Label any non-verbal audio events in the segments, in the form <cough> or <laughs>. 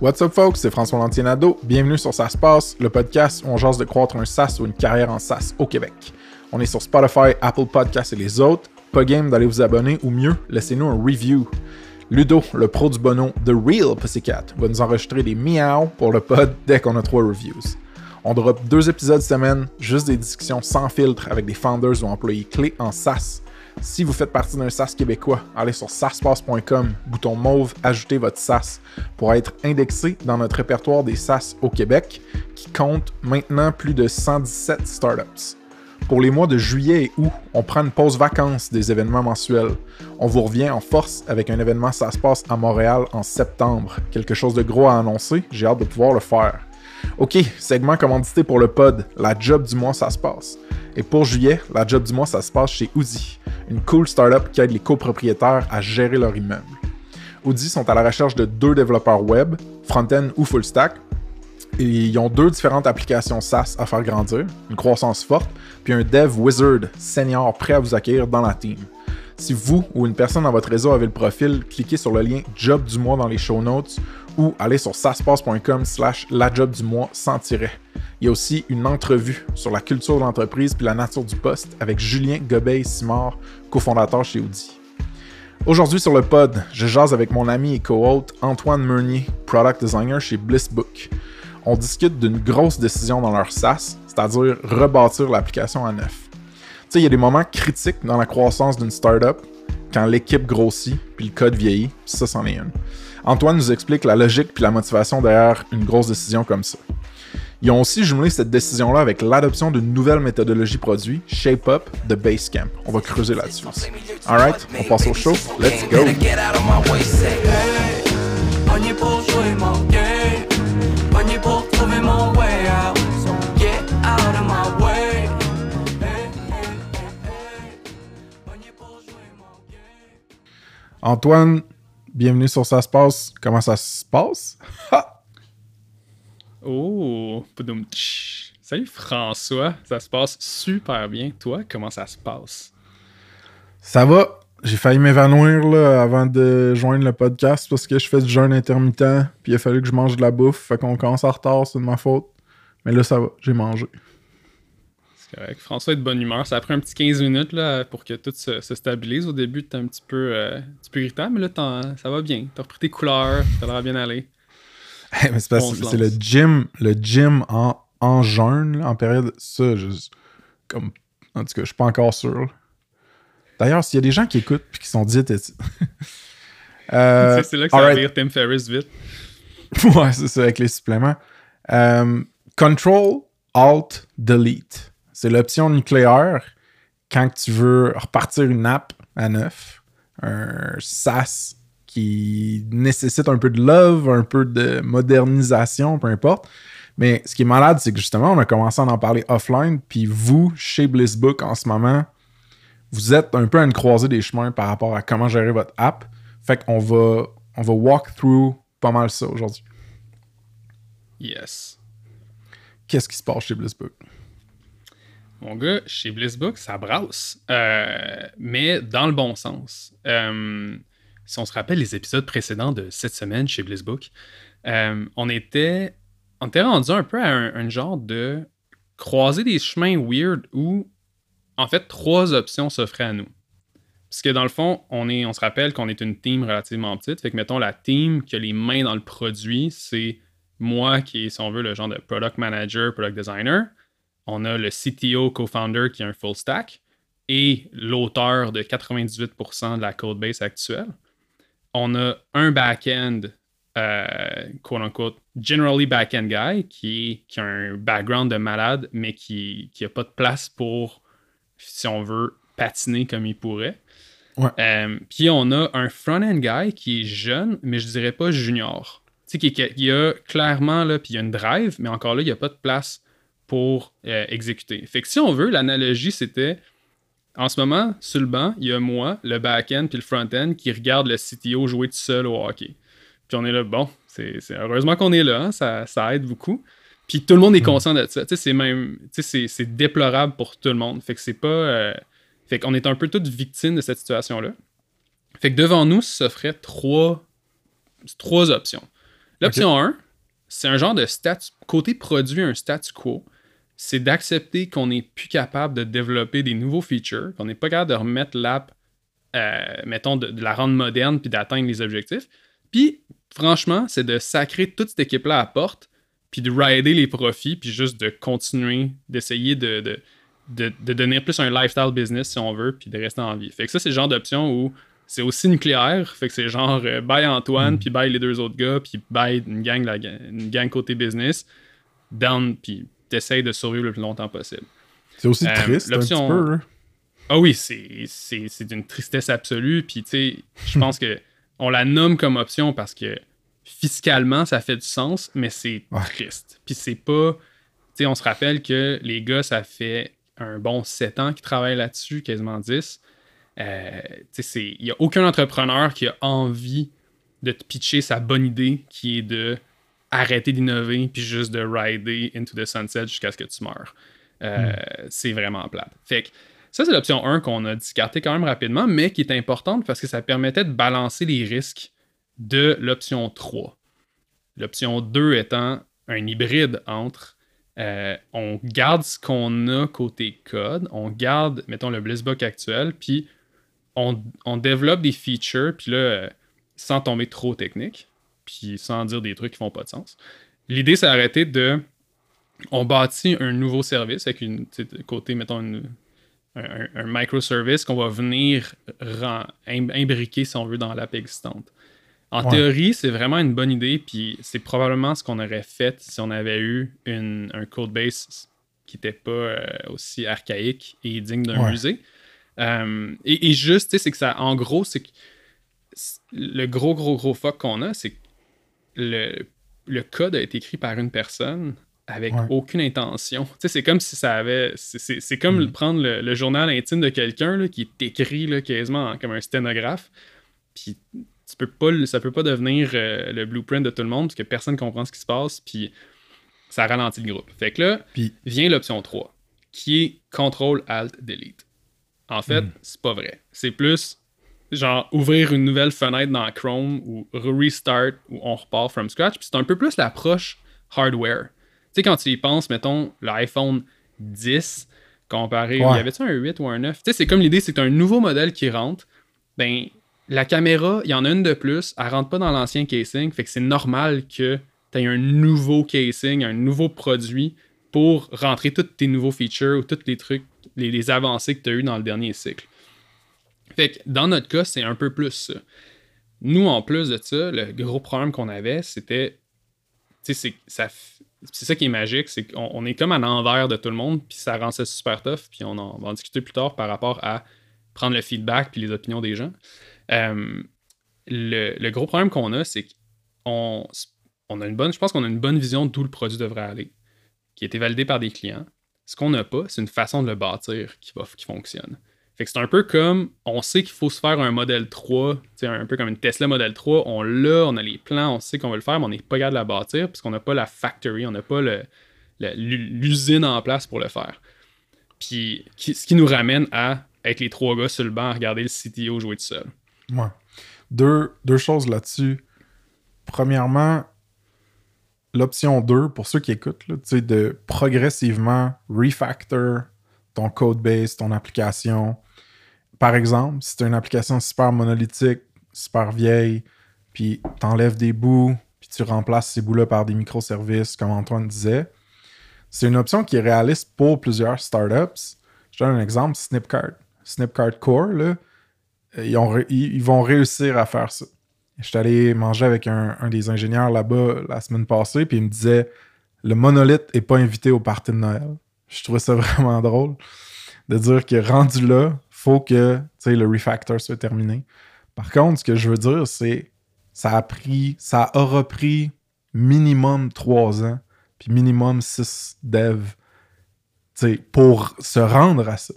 What's up, folks? C'est François Lantier-Nadeau. Bienvenue sur Ça se passe, le podcast où on jase de croître un SaaS ou une carrière en SaaS au Québec. On est sur Spotify, Apple Podcasts et les autres. Pas game d'aller vous abonner ou mieux, laissez-nous un review. Ludo, le pro du bono The Real Pussycat, va nous enregistrer des miaus pour le pod dès qu'on a trois reviews. On drop deux épisodes semaine, juste des discussions sans filtre avec des founders ou employés clés en SaaS. Si vous faites partie d'un SaaS québécois, allez sur SaaSpass.com, bouton mauve, ajoutez votre SaaS pour être indexé dans notre répertoire des SaaS au Québec, qui compte maintenant plus de 117 startups. Pour les mois de juillet et août, on prend une pause vacances des événements mensuels. On vous revient en force avec un événement Ça se passe à Montréal en septembre. Quelque chose de gros à annoncer, j'ai hâte de pouvoir le faire. Ok, segment commandité pour le pod, la job du mois ça se passe. Et pour juillet, la job du mois ça se passe chez Oudi, une cool startup qui aide les copropriétaires à gérer leur immeuble. Audi sont à la recherche de deux développeurs web, front-end ou full stack, et ils ont deux différentes applications SaaS à faire grandir, une croissance forte, puis un dev wizard senior prêt à vous accueillir dans la team. Si vous ou une personne dans votre réseau avez le profil, cliquez sur le lien Job du mois dans les show notes ou allez sur saspace.com slash la job du mois sans tiret. Il y a aussi une entrevue sur la culture de l'entreprise puis la nature du poste avec Julien Gobeil-Simard, cofondateur chez Audi. Aujourd'hui sur le pod, je jase avec mon ami et co-hôte Antoine Meunier, product designer chez Blissbook. On discute d'une grosse décision dans leur SaaS, c'est-à-dire rebâtir l'application à neuf. Tu sais, il y a des moments critiques dans la croissance d'une startup quand l'équipe grossit puis le code vieillit, ça c'en est une. Antoine nous explique la logique puis la motivation derrière une grosse décision comme ça. Ils ont aussi jumelé cette décision-là avec l'adoption d'une nouvelle méthodologie produit, Shape Up de Basecamp. On va creuser là-dessus. Alright, on passe au show. Let's go! Antoine, bienvenue sur Ça se passe. Comment ça se passe? Ha! Oh. Salut François, ça se passe super bien. Toi, comment ça se passe? Ça va. J'ai failli m'évanouir là, avant de joindre le podcast parce que je fais du jeûne intermittent. Puis il a fallu que je mange de la bouffe. Fait qu'on commence en retard, c'est de ma faute. Mais là, ça va. J'ai mangé. Correct. François est de bonne humeur. Ça a pris un petit 15 minutes là, pour que tout se, se stabilise. Au début, t'es un petit peu, euh, un petit peu irritant, mais là, ça va bien. T'as repris tes couleurs, t'as l'air bien aller. <laughs> Hey, mais c'est le gym, le gym en, en jeûne, là, en période. Ça, je. Comme. En tout cas, je suis pas encore sûr. D'ailleurs, s'il y a des gens qui écoutent puis qui sont diététiques. <laughs> euh, c'est là que ça va lire Tim Ferriss vite. <laughs> ouais, c'est ça, avec les suppléments. Euh, Control, Alt, Delete. C'est l'option nucléaire quand tu veux repartir une app à neuf, un SaaS qui nécessite un peu de love, un peu de modernisation, peu importe. Mais ce qui est malade, c'est que justement, on a commencé à en parler offline, puis vous, chez Blissbook en ce moment, vous êtes un peu à une croisée des chemins par rapport à comment gérer votre app. Fait qu'on va, on va walk through pas mal ça aujourd'hui. Yes. Qu'est-ce qui se passe chez Blissbook? Mon gars, chez Blissbook, ça brasse. Euh, mais dans le bon sens. Euh, si on se rappelle les épisodes précédents de cette semaine chez Blissbook, euh, on était. On était rendu un peu à un, genre de croiser des chemins weird où, en fait, trois options s'offraient à nous. Parce que dans le fond, on, est, on se rappelle qu'on est une team relativement petite. Fait que, mettons, la team qui a les mains dans le produit, c'est moi qui si on veut, le genre de product manager, product designer. On a le CTO, co-founder qui est un full stack et l'auteur de 98% de la code base actuelle. On a un back-end, euh, quote unquote, generally back-end guy qui, qui a un background de malade, mais qui n'a pas de place pour, si on veut, patiner comme il pourrait. Ouais. Euh, puis on a un front-end guy qui est jeune, mais je dirais pas junior. Tu sais, qui a clairement, là, puis il y a une drive, mais encore là, il n'y a pas de place pour euh, exécuter. Fait que si on veut, l'analogie, c'était en ce moment, sur le banc, il y a moi, le back-end puis le front-end qui regarde le CTO jouer tout seul au hockey. Puis on est là, bon, c'est heureusement qu'on est là, hein, ça, ça aide beaucoup. Puis tout le monde est conscient de ça. Tu sais, c'est même. Tu sais, c'est- c'est déplorable pour tout le monde. Fait que c'est pas. euh, Fait qu'on est un peu toutes victimes de cette situation-là. Fait que devant nous s'offraient trois, trois options. L'option 1, c'est un genre de statu, côté produit, un statu quo. C'est d'accepter qu'on n'est plus capable de développer des nouveaux features, qu'on n'est pas capable de remettre l'app, euh, mettons, de, de la rendre moderne puis d'atteindre les objectifs. Puis, franchement, c'est de sacrer toute cette équipe-là à la porte, puis de rider les profits, puis juste de continuer d'essayer de, de, de, de devenir plus un lifestyle business, si on veut, puis de rester en vie. Fait que ça, c'est le genre d'option où c'est aussi nucléaire. Fait que c'est genre euh, bye Antoine, puis bye les deux autres gars, puis bye une gang, la, une gang côté business. Down, puis t'essayes de survivre le plus longtemps possible. C'est aussi Euh, triste un petit peu. hein. Ah oui, c'est, d'une tristesse absolue. Puis, tu sais, je pense que <laughs> on la nomme comme option parce que fiscalement, ça fait du sens, mais c'est Ouais. triste. Puis, c'est pas. Tu sais, on se rappelle que les gars, ça fait un bon 7 ans qu'ils travaillent là-dessus, quasiment 10. Euh, tu sais, c'est- il n'y a aucun entrepreneur qui a envie de te pitcher sa bonne idée qui est de arrêter d'innover puis juste de rider into the sunset jusqu'à ce que tu meurs. Euh, C'est vraiment plate. Fait que ça, c'est l'option 1 qu'on a discarté quand même rapidement, mais qui est importante parce que ça permettait de balancer les risques de l'option 3. L'option 2 étant un hybride entre euh, on garde ce qu'on a côté code, on garde, mettons, le Blissbook actuel, puis on, on développe des features, puis là, euh, sans tomber trop technique, puis sans dire des trucs qui font pas de sens. L'idée, c'est d'arrêter de. On bâtit un nouveau service avec une côté, mettons, une- un, microservice qu'on va venir im- imbriquer, si on veut, dans l'app existante. En Ouais. théorie, c'est vraiment une bonne idée, puis c'est probablement ce qu'on aurait fait si on avait eu une, un codebase qui n'était pas euh, aussi archaïque et digne d'un Ouais. musée. Euh, et, et juste, tu sais, c'est que ça, en gros, c'est que le gros, gros, gros fuck qu'on a, c'est que le, le code a été écrit par une personne avec Ouais. aucune intention. Tu sais, c'est comme si ça avait. C'est, comme Mm. prendre le, le journal intime de quelqu'un qui est écrit là, quasiment en- comme un sténographe. Puis tu peux pas, ça peut pas devenir euh, le blueprint de tout le monde parce que personne comprend ce qui se passe. Puis ça ralentit le groupe. Fait que là, Puis, vient l'option 3, qui est Control Alt Delete. En fait, Mm. c'est pas vrai. C'est plus genre ouvrir une nouvelle fenêtre dans Chrome ou restart ou on repart from scratch. Puis c'est un peu plus l'approche hardware. Tu sais, quand tu y penses, mettons, l'iPhone 10 comparé. Ouais. Y avait-tu un 8 ou un 9 Tu sais, c'est comme l'idée, c'est un nouveau modèle qui rentre. Ben, la caméra, il y en a une de plus. Elle rentre pas dans l'ancien casing. Fait que c'est normal que tu aies un nouveau casing, un nouveau produit pour rentrer tous tes nouveaux features ou tous les trucs, les, les avancées que tu as eu dans le dernier cycle. Fait que dans notre cas, c'est un peu plus ça. Nous, en plus de ça, le gros problème qu'on avait, c'était. C'est ça qui est magique, c'est qu'on on est comme à l'envers de tout le monde, puis ça rend ça super tough, puis on, va en discuter plus tard par rapport à prendre le feedback puis les opinions des gens. Euh, le, gros problème qu'on a, c'est qu'on on a une bonne, je pense qu'on a une bonne vision d'où le produit devrait aller, qui a été validé par des clients. Ce qu'on n'a pas, c'est une façon de le bâtir qui fonctionne. Fait que c'est un peu comme, on sait qu'il faut se faire un modèle 3, tu sais, un peu comme une Tesla modèle 3, on l'a, on a les plans, on sait qu'on veut le faire, mais on n'est pas capable de la bâtir parce qu'on n'a pas la factory, on n'a pas l'usine en place pour le faire. Puis, ce qui nous ramène à être les trois gars sur le banc à regarder le CTO jouer tout seul. ouais. Deux, deux choses là-dessus. Premièrement, l'option 2, pour ceux qui écoutent, là, de progressivement refactor ton code base, ton application. Par exemple, si tu as une application super monolithique, super vieille, puis tu enlèves des bouts, puis tu remplaces ces bouts-là par des microservices, comme Antoine disait, c'est une option qui est réaliste pour plusieurs startups. Je donne un exemple, Snipcart. Snipcart Core, là, ré- ils- vont réussir à faire ça. Je suis allé manger avec un, un des ingénieurs là-bas la semaine passée, puis il me disait le monolithe n'est pas invité au party de Noël. Je trouvais ça <laughs> vraiment drôle de dire que rendu là, faut que le refactor soit terminé. Par contre, ce que je veux dire, c'est ça a pris, ça aura pris minimum trois ans, puis minimum six devs pour se rendre à ça.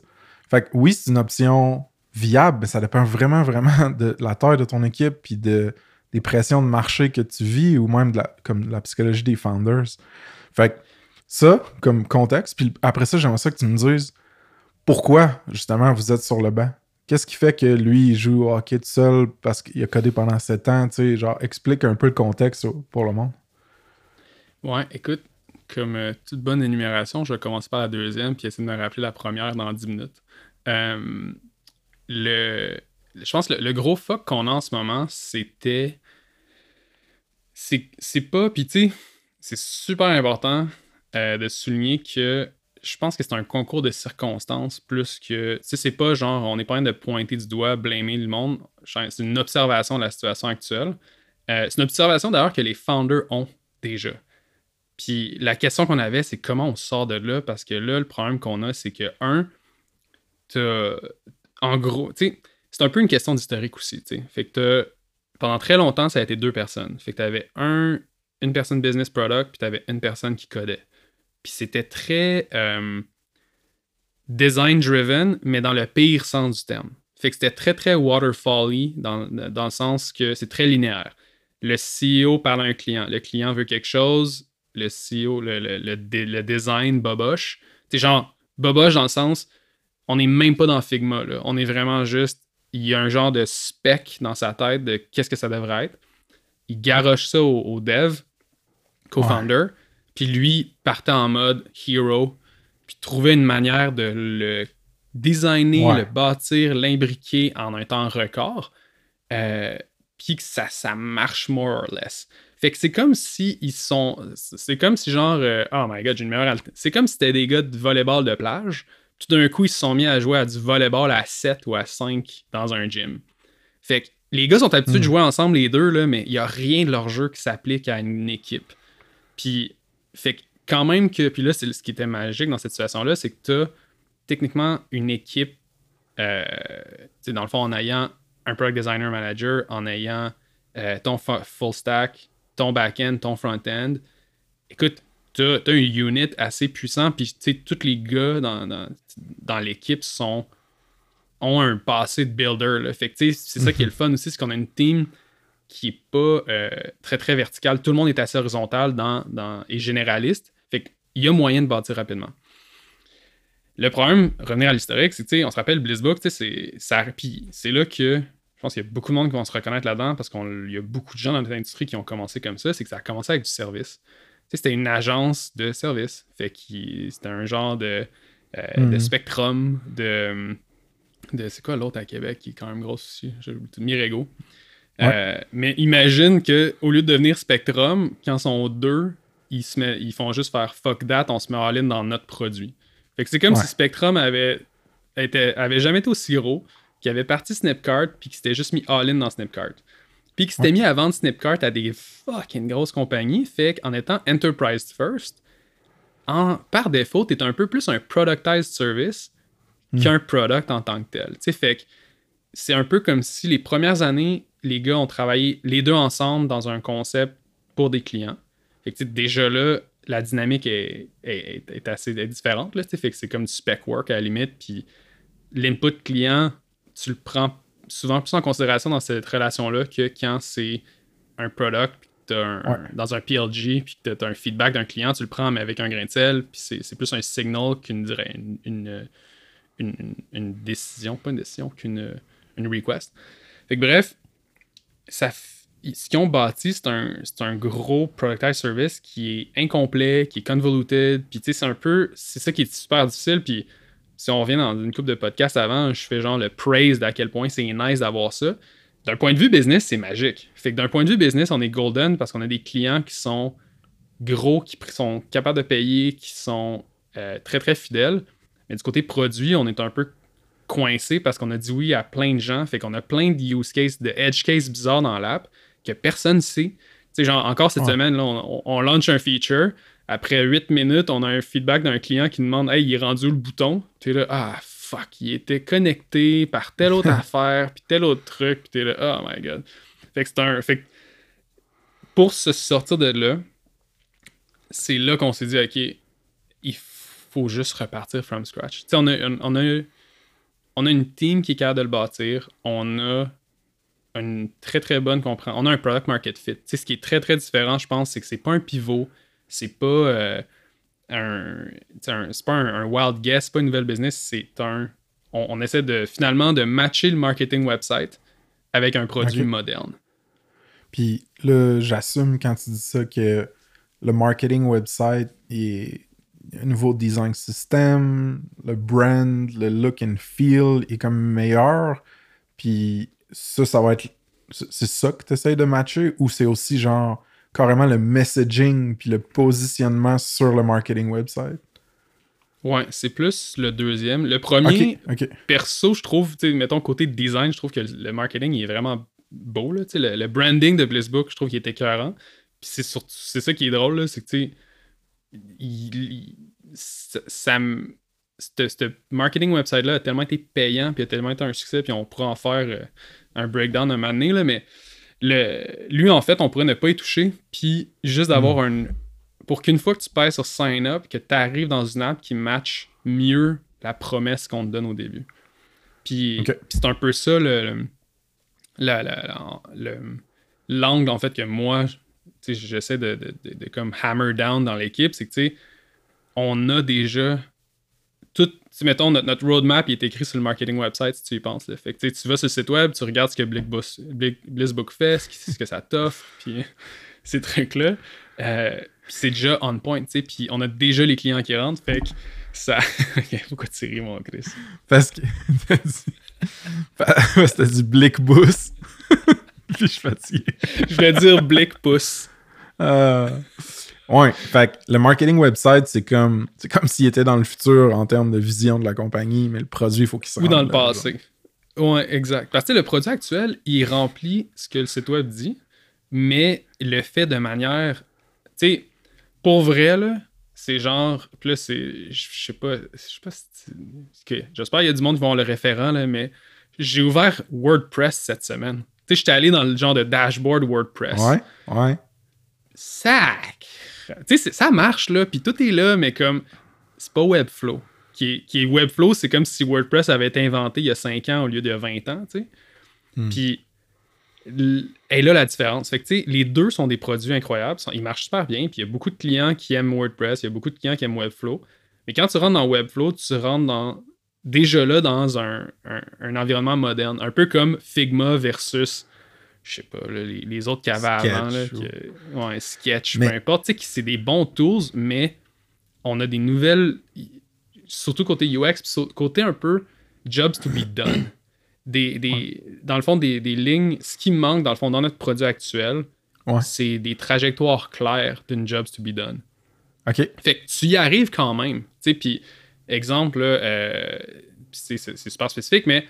Fait que oui, c'est une option viable, mais ça dépend vraiment, vraiment de la taille de ton équipe, puis de, des pressions de marché que tu vis, ou même de la, comme de la psychologie des founders. Fait que Ça, comme contexte. Puis après ça, j'aimerais ça que tu me dises pourquoi, justement, vous êtes sur le banc. Qu'est-ce qui fait que lui, il joue au hockey tout seul parce qu'il a codé pendant 7 ans? Tu sais, genre, explique un peu le contexte pour le monde. Ouais, écoute, comme euh, toute bonne énumération, je vais commencer par la deuxième puis essayer de me rappeler la première dans 10 minutes. Euh, le, je pense que le, gros fuck qu'on a en ce moment, c'était. C'est pas. Puis tu sais, c'est super important euh, de souligner que je pense que c'est un concours de circonstances plus que. Tu sais, c'est pas genre, on n'est pas en train de pointer du doigt, blâmer le monde. C'est une observation de la situation actuelle. Euh, c'est une observation d'ailleurs que les founders ont déjà. Puis la question qu'on avait, c'est comment on sort de là, parce que là, le problème qu'on a, c'est que, un, en gros, tu sais, c'est un peu une question d'historique aussi, tu sais. Fait que pendant très longtemps, ça a été deux personnes. Fait que t'avais un, une personne business product, puis t'avais une personne qui codait. Puis c'était très euh, design driven, mais dans le pire sens du terme. Fait que c'était très, très waterfall-y dans, dans le sens que c'est très linéaire. Le CEO parle à un client. Le client veut quelque chose. Le CEO, le, design, boboche. C'est genre, boboche dans le sens, on n'est même pas dans Figma. Là. On est vraiment juste, il y a un genre de spec dans sa tête de qu'est-ce que ça devrait être. Il garoche ça au dev, co-founder. Puis lui partait en mode hero, puis trouvait une manière de le designer, Ouais. le bâtir, l'imbriquer en un temps record. Euh, puis que ça, ça marche more or less. Fait que c'est comme si ils sont. C'est comme si genre. euh, oh my god, j'ai une meilleure C'est comme si c'était des gars de volleyball de plage. Tout d'un coup, ils se sont mis à jouer à du volleyball à 7 ou à 5 dans un gym. Fait que les gars sont habitués de Mm. jouer ensemble les deux, là, mais il n'y a rien de leur jeu qui s'applique à une équipe. Puis, fait que quand même que. Puis là, c'est ce qui était magique dans cette situation-là, c'est que tu as techniquement une équipe, euh, tu sais, dans le fond, en ayant un product designer manager, en ayant euh, ton fu- full stack, ton back-end, ton front-end. Écoute, tu as, un unit assez puissant, puis tu sais, tous les gars dans, dans, dans l'équipe sont ont un passé de builder. Là. Fait que tu sais, c'est ça qui est le fun aussi, c'est qu'on a une team qui est pas euh, très très verticale. Tout le monde est assez horizontal dans, dans, et généraliste. Fait qu'il y a moyen de bâtir rapidement. Le problème, revenir à l'historique, c'est que tu sais, on se rappelle Blizzbook, tu sais, c'est ça- puis c'est là que je pense qu'il y a beaucoup de monde qui vont se reconnaître là-dedans parce qu'il y a beaucoup de gens dans notre industrie qui ont commencé comme ça, c'est que ça a commencé avec du service. C'était une agence de service. Fait que c'était un genre de, euh, de Mhm. spectrum, de, de c'est quoi l'autre à Québec qui est quand même grosse aussi, j'ai Euh, mais imagine que au lieu de devenir Spectrum, quand ils sont deux, ils, se met- ils font juste faire fuck that, on se met all in dans notre produit. Fait que c'est comme Ouais. si Spectrum avait, était, avait jamais été aussi gros, qu'il avait parti Snipcart, puis qu'il s'était juste mis all in dans Snipcart. Puis qu'il s'était Ouais. mis à vendre Snipcart à des fucking grosses compagnies. Fait qu'en étant enterprise first, en, par défaut, t'es un peu plus un productized service qu'un product en tant que tel. Tu sais, fait que c'est un peu comme si les premières années, les gars ont travaillé les deux ensemble dans un concept pour des clients. Fait que déjà là, la dynamique est, est- est assez est différente. Là, fait que c'est comme du spec work à la limite. Puis l'input client, tu le prends souvent plus en considération dans cette relation-là que quand c'est un product, puis que t'as un- Ouais. un- dans un PLG, puis que tu as un feedback d'un client, tu le prends mais avec un grain de sel, puis c'est c'est plus un signal qu'une une- une décision, pas une décision, qu'une une request. Fait que bref, ça, ce qu'ils ont bâti, c'est un, un gros productized service qui est incomplet, qui est convoluted, puis tu sais, c'est un peu, c'est ça qui est super difficile, puis si on revient dans une coupe de podcasts avant, je fais genre le praise d'à quel point c'est nice d'avoir ça. D'un point de vue business, c'est magique. Fait que d'un point de vue business, on est golden parce qu'on a des clients qui sont gros, qui sont capables de payer, qui sont euh, très très fidèles. Mais du côté produit, on est un peu coincé parce qu'on a dit oui à plein de gens. Fait qu'on a plein de use cases, de edge cases bizarres dans l'app que personne ne sait. Tu sais, genre, encore cette Ouais. semaine, là, on, on, lance un feature. Après 8 minutes, on a un feedback d'un client qui demande Hey, il est rendu où le bouton? Tu es là, ah fuck, il était connecté par telle autre <laughs> affaire, puis tel autre truc, puis t'es là, oh my god. Fait que c'est un. Fait que pour se sortir de là, c'est là qu'on s'est dit, ok, il faut juste repartir from scratch. Tu sais, on a, on, a, on a une team qui est capable de le bâtir, on a une très très bonne compréhension, on a un product market fit. Tu sais, ce qui est très très différent, je pense, c'est que c'est pas un pivot, c'est pas. euh, un, c'est pas un, un wild guess, c'est pas une nouvelle business, c'est un. On, on essaie de finalement de matcher le marketing website avec un produit moderne. Puis là, j'assume quand tu dis ça que le marketing website est nouveau design system, le brand, le look and feel est comme meilleur. Puis ça, ça va être. C'est ça que tu essaies de matcher ou c'est aussi genre carrément le messaging puis le positionnement sur le marketing website? Ouais, c'est plus le deuxième. Le premier, perso, je trouve, mettons, côté design, je trouve que le marketing il est vraiment beau. Là, le, le branding de Blissbook, je trouve qu'il est écœurant. Puis c'est surtout c'est ça qui est drôle, là, c'est que tu sais, il- ça, ça me- ce marketing website-là a tellement été payant, puis a tellement été un succès, puis on pourrait en faire euh, un breakdown un moment donné, là, mais le, lui, en fait, on pourrait ne pas y toucher, puis juste d'avoir un. Pour qu'une fois que tu passes sur sign up, que tu arrives dans une app qui match mieux la promesse qu'on te donne au début. Puis, c'est un peu ça le, le- la- la- la- le- l'angle en fait que moi j'essaie de, de, de- comme hammer down dans l'équipe, c'est que tu sais, on a déjà tout, mettons, notre, notre roadmap il est écrit sur le marketing website si tu y penses. là. Fait que tu vas sur le site web, tu regardes ce que Blissbook fait, ce, que ça t'offre, <laughs> puis ces trucs-là. Euh, c'est déjà on point, tu sais, puis on a déjà les clients qui rentrent, fait que ça... <laughs> Pourquoi tu ris, mon Chris? Parce que. <laughs> Parce que t'as dit Blick Boost. Puis <laughs> je suis fatigué. Je voulais dire Blick pouce. Euh, Ouais, fait que le marketing website, c'est comme c'est comme s'il était dans le futur en termes de vision de la compagnie, mais le produit, il faut qu'il se Ou dans le là, passé. Ouais, exact. Parce que le produit actuel, il remplit ce que le site web dit, mais il le fait de manière. Tu sais, pour vrai, là, c'est genre. Puis là, c'est. Je sais pas. Je sais pas si. J'espère qu'il y a du monde qui vont avoir le référent, là, mais j'ai ouvert WordPress cette semaine. Tu sais, j'étais allé dans le genre de dashboard WordPress. Ouais, ouais. Sac! Tu sais, ça marche, là, puis tout est là, mais comme, c'est pas Webflow. Qui est, qui est Webflow, c'est comme si WordPress avait été inventé il y a 5 ans au lieu de 20 ans, tu sais. Hmm. Puis, et là, la différence. Fait que, les deux sont des produits incroyables, ils marchent super bien, puis il y a beaucoup de clients qui aiment WordPress, il y a beaucoup de clients qui aiment Webflow. Mais quand tu rentres dans Webflow, tu rentres dans, déjà là dans un, un- un environnement moderne, un peu comme Figma versus je sais pas, là, les, les autres qu'il y avait avant, là, ou- que- ouais, Sketch, Mais- peu importe, tu sais, que c'est des bons tools, mais on a des nouvelles, surtout côté UX, côté un peu jobs to be done. <coughs> Des, des, Dans le fond, des, des lignes, ce qui manque, dans le fond, dans notre produit actuel, Ouais. c'est des trajectoires claires d'une jobs to be done. OK. Fait que tu y arrives quand même. Tu sais, puis, exemple, euh, c'est super spécifique, mais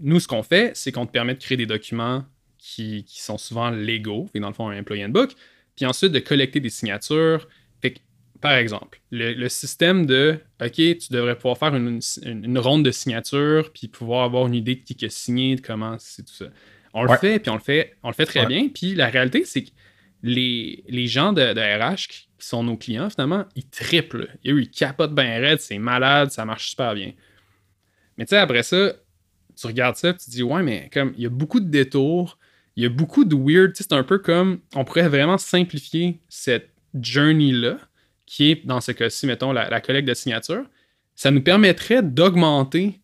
nous, ce qu'on fait, c'est qu'on te permet de créer des documents qui, qui sont souvent légaux, fait dans le fond, un employee handbook, puis ensuite de collecter des signatures. Fait que, par exemple, le, le système de OK, tu devrais pouvoir faire une, une- une ronde de signatures, puis pouvoir avoir une idée de qui qui a signé, de comment c'est tout ça. On le fait, puis on le fait, on le fait très Ouais. bien. Puis la réalité, c'est que les, gens de, RH qui sont nos clients, finalement, ils triplent. Et eux, ils capotent bien raide, c'est malade, ça marche super bien. Mais tu sais, après ça, tu regardes ça, puis tu te dis, ouais, mais comme, il y a beaucoup de détours, il y a beaucoup de weird, c'est un peu comme, on pourrait vraiment simplifier cette journey-là, qui est, dans ce cas-ci, mettons, la, collecte de signatures. Ça nous permettrait d'augmenter,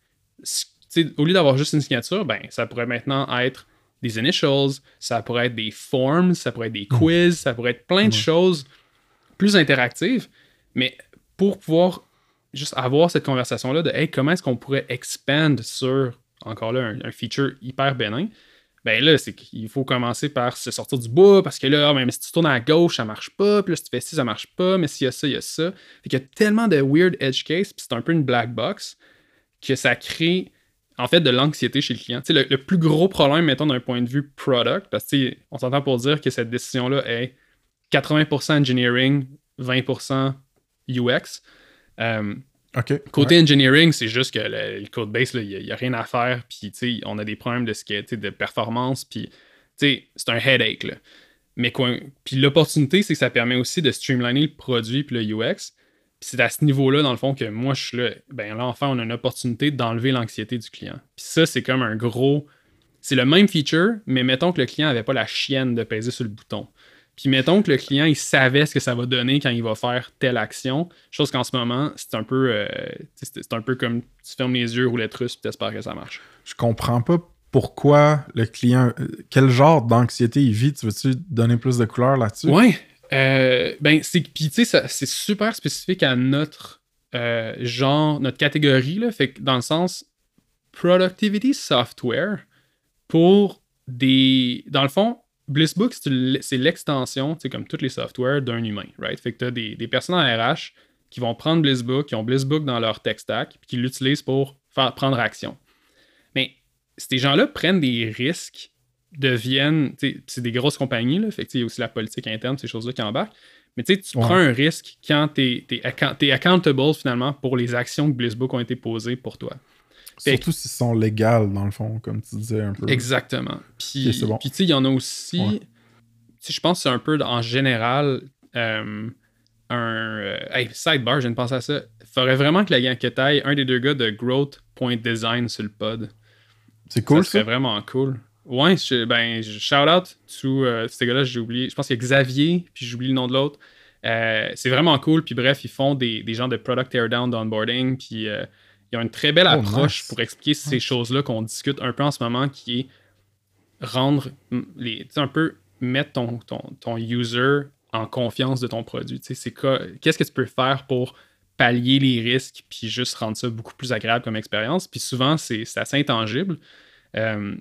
au lieu d'avoir juste une signature, ben, ça pourrait maintenant être des initials, ça pourrait être des forms, ça pourrait être des quiz, ça pourrait être plein de choses plus interactives, mais pour pouvoir juste avoir cette conversation-là de hey, comment est-ce qu'on pourrait expand sur, encore là, un, un feature hyper bénin, ben là, c'est qu'il faut commencer par se sortir du bois parce que là, ah, ben, mais si tu tournes à gauche, ça marche pas, puis là, si tu fais ci, ça marche pas, mais s'il y a ça, il y a ça. Fait qu'il y a tellement de weird edge case, puis c'est un peu une black box, que ça crée en fait de l'anxiété chez le client. Tu sais, le, le plus gros problème, mettons, d'un point de vue product, parce que on s'entend pour dire que cette décision-là est 80% engineering, 20% UX. Euh. Côté engineering, c'est juste que le, le code base, il n'y a, rien à faire. Puis, on a des problèmes de, sais, de performance. Puis, c'est un headache. Là. Mais quoi, puis l'opportunité, c'est que ça permet aussi de streamliner le produit puis le UX. Puis c'est à ce niveau-là, dans le fond, que moi, je suis là. Ben là, enfin, on a une opportunité d'enlever l'anxiété du client. Puis ça, c'est comme un gros. C'est le même feature, mais mettons que le client n'avait pas la chienne de peser sur le bouton. Puis mettons que le client, il savait ce que ça va donner quand il va faire telle action. Chose qu'en ce moment, c'est un peu euh, c'est c'est un peu comme tu fermes les yeux, roulette russe, puis t'espères que ça marche. Je comprends pas pourquoi le client. euh, Quel genre d'anxiété il vit Tu veux-tu donner plus de couleurs là-dessus? Ouais. Euh, ben, c'est puis tu sais, c'est super spécifique à notre euh, genre, notre catégorie, là. Fait que dans le sens, productivity software pour des. Dans le fond, Blissbook, c'est c'est l'extension, sais, comme tous les softwares, d'un humain, right? Fait que tu as des, des personnes en RH qui vont prendre Blissbook, qui ont Blissbook dans leur tech stack, puis qui l'utilisent pour faire, prendre action. Mais ces gens-là prennent des risques, deviennent. tu sais, C'est des grosses compagnies, là, fait il y a aussi la politique interne, ces choses-là qui embarquent. Mais tu sais, tu Ouais. prends un risque quand tu es, accountable finalement pour les actions que Blissbook ont été posées pour toi. Surtout s'ils sont légales, dans le fond, comme tu disais un peu. Exactement. Puis, bon. puis tu sais, il y en a aussi. Ouais. Je pense que c'est un peu en général euh, un. euh, hey, sidebar, je viens de penser à ça. Il faudrait vraiment que, la, que tu un des deux gars de Growth Point Design sur le pod. C'est cool ça serait ça? vraiment cool. Ouais, je- ben, shout out to euh, ces gars-là, j'ai oublié. Je pense qu'il y a Xavier, puis j'oublie le nom de l'autre. Euh, c'est vraiment cool. Puis bref, ils font des, des genres de product teardown d'onboarding. Puis euh, ils ont une très belle Oh, approche nice. pour expliquer ces choses-là qu'on discute un peu en ce moment, qui est rendre les. Tu sais, un peu mettre ton, ton, ton user en confiance de ton produit. Tu sais, c'est quoi- Qu'est-ce que tu peux faire pour pallier les risques puis juste rendre ça beaucoup plus agréable comme expérience? Puis souvent, c'est c'est assez intangible. Euh,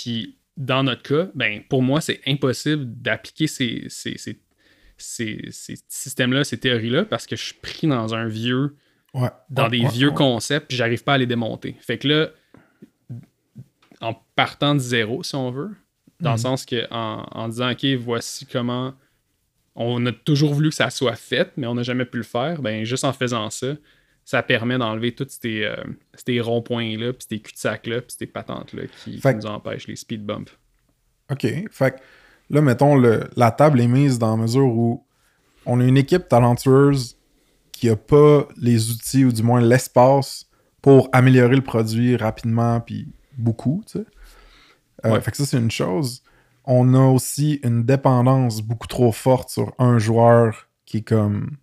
puis dans notre cas, ben, pour moi, c'est impossible d'appliquer ces, ces, ces, ces- ces systèmes-là, ces théories-là, parce que je suis pris dans un vieux, Ouais. dans Ouais, des ouais, vieux concepts, puis j'arrive pas à les démonter. Fait que là, en partant de zéro, si on veut, dans le Mhm. sens que en, en disant, OK, voici comment on a toujours voulu que ça soit fait, mais on n'a jamais pu le faire, ben juste en faisant ça, ça permet d'enlever tous ces, euh, ces ronds-points-là, puis ces cul-de-sac-là, puis ces patentes-là qui, nous empêchent, les speed bumps. OK. Fait que là, mettons, le, la table est mise dans la mesure où on a une équipe talentueuse qui a pas les outils ou du moins l'espace pour améliorer le produit rapidement puis beaucoup, tu sais. Euh, Ouais. Fait que ça, c'est une chose. On a aussi une dépendance beaucoup trop forte sur un joueur qui est comme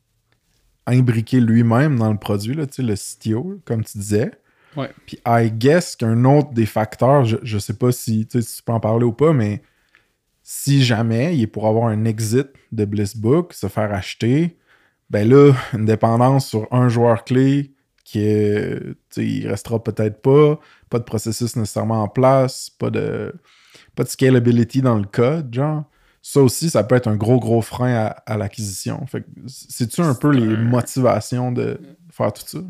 imbriqué lui-même dans le produit, là, le CTO, comme tu disais. Ouais. Puis I guess qu'un autre des facteurs, je, je sais pas si, tu sais, si tu peux en parler ou pas, mais si jamais il est pour avoir un exit de Blissbook, se faire acheter, ben là, une dépendance sur un joueur clé qui est, il restera peut-être pas, pas de processus nécessairement en place, pas de, pas de scalability dans le code, genre. Ça aussi, ça peut être un gros, gros frein à, à l'acquisition. Fait que, c'est-tu un peu les motivations de faire tout ça?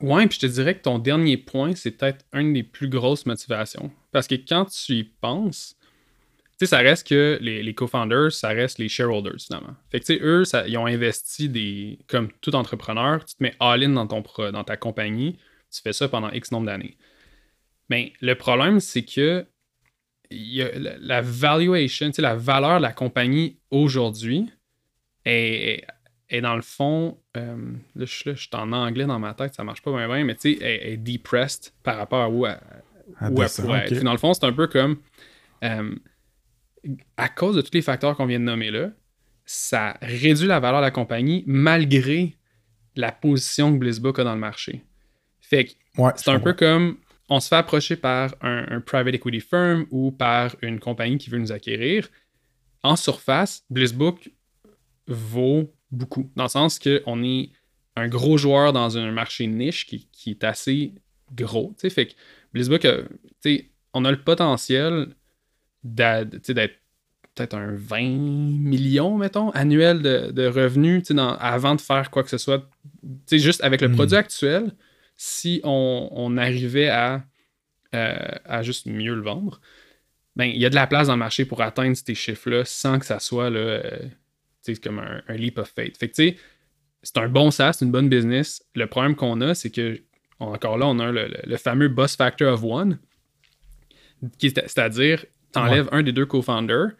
Ouais, puis je te dirais que ton dernier point, c'est peut-être une des plus grosses motivations. Parce que quand tu y penses, tu sais, ça reste que les, les co-founders, ça reste les shareholders, finalement. Fait que, tu sais, eux, ça- ils ont investi des. Comme tout entrepreneur, tu te mets all-in dans, ton dans ta compagnie, tu fais ça pendant X nombre d'années. Mais le problème, c'est que y a la, valuation, la valeur de la compagnie aujourd'hui est, est- est dans le fond. euh, là, je, là, je suis en anglais dans ma tête, ça marche pas bien, bien, mais tu sais, elle est depressed par rapport à où elle, À où elle pourrait être. Dans le fond, c'est un peu comme. euh, à cause de tous les facteurs qu'on vient de nommer là, ça réduit la valeur de la compagnie malgré la position que Blissbook a dans le marché. Fait que Ouais, c'est un peu comme on se fait approcher par un, un private equity firm ou par une compagnie qui veut nous acquérir. En surface, Blissbook vaut beaucoup. Dans le sens qu'on est un gros joueur dans un marché niche qui, qui est assez gros. tu sais. Fait que Blissbook, on a le potentiel d'être peut-être un 20 millions, mettons, annuel de, de revenus dans- avant de faire quoi que ce soit. Juste avec le Mhm. produit actuel, si on, on arrivait à, euh, à juste mieux le vendre, ben, il y a de la place dans le marché pour atteindre ces chiffres-là sans que ça soit là, euh, comme un, un leap of faith. Fait que, c'est un bon SaaS, c'est une bonne business. Le problème qu'on a, c'est que, encore là, on a le, fameux boss factor of one, c'est-à-dire, t'enlèves un des deux co-founders.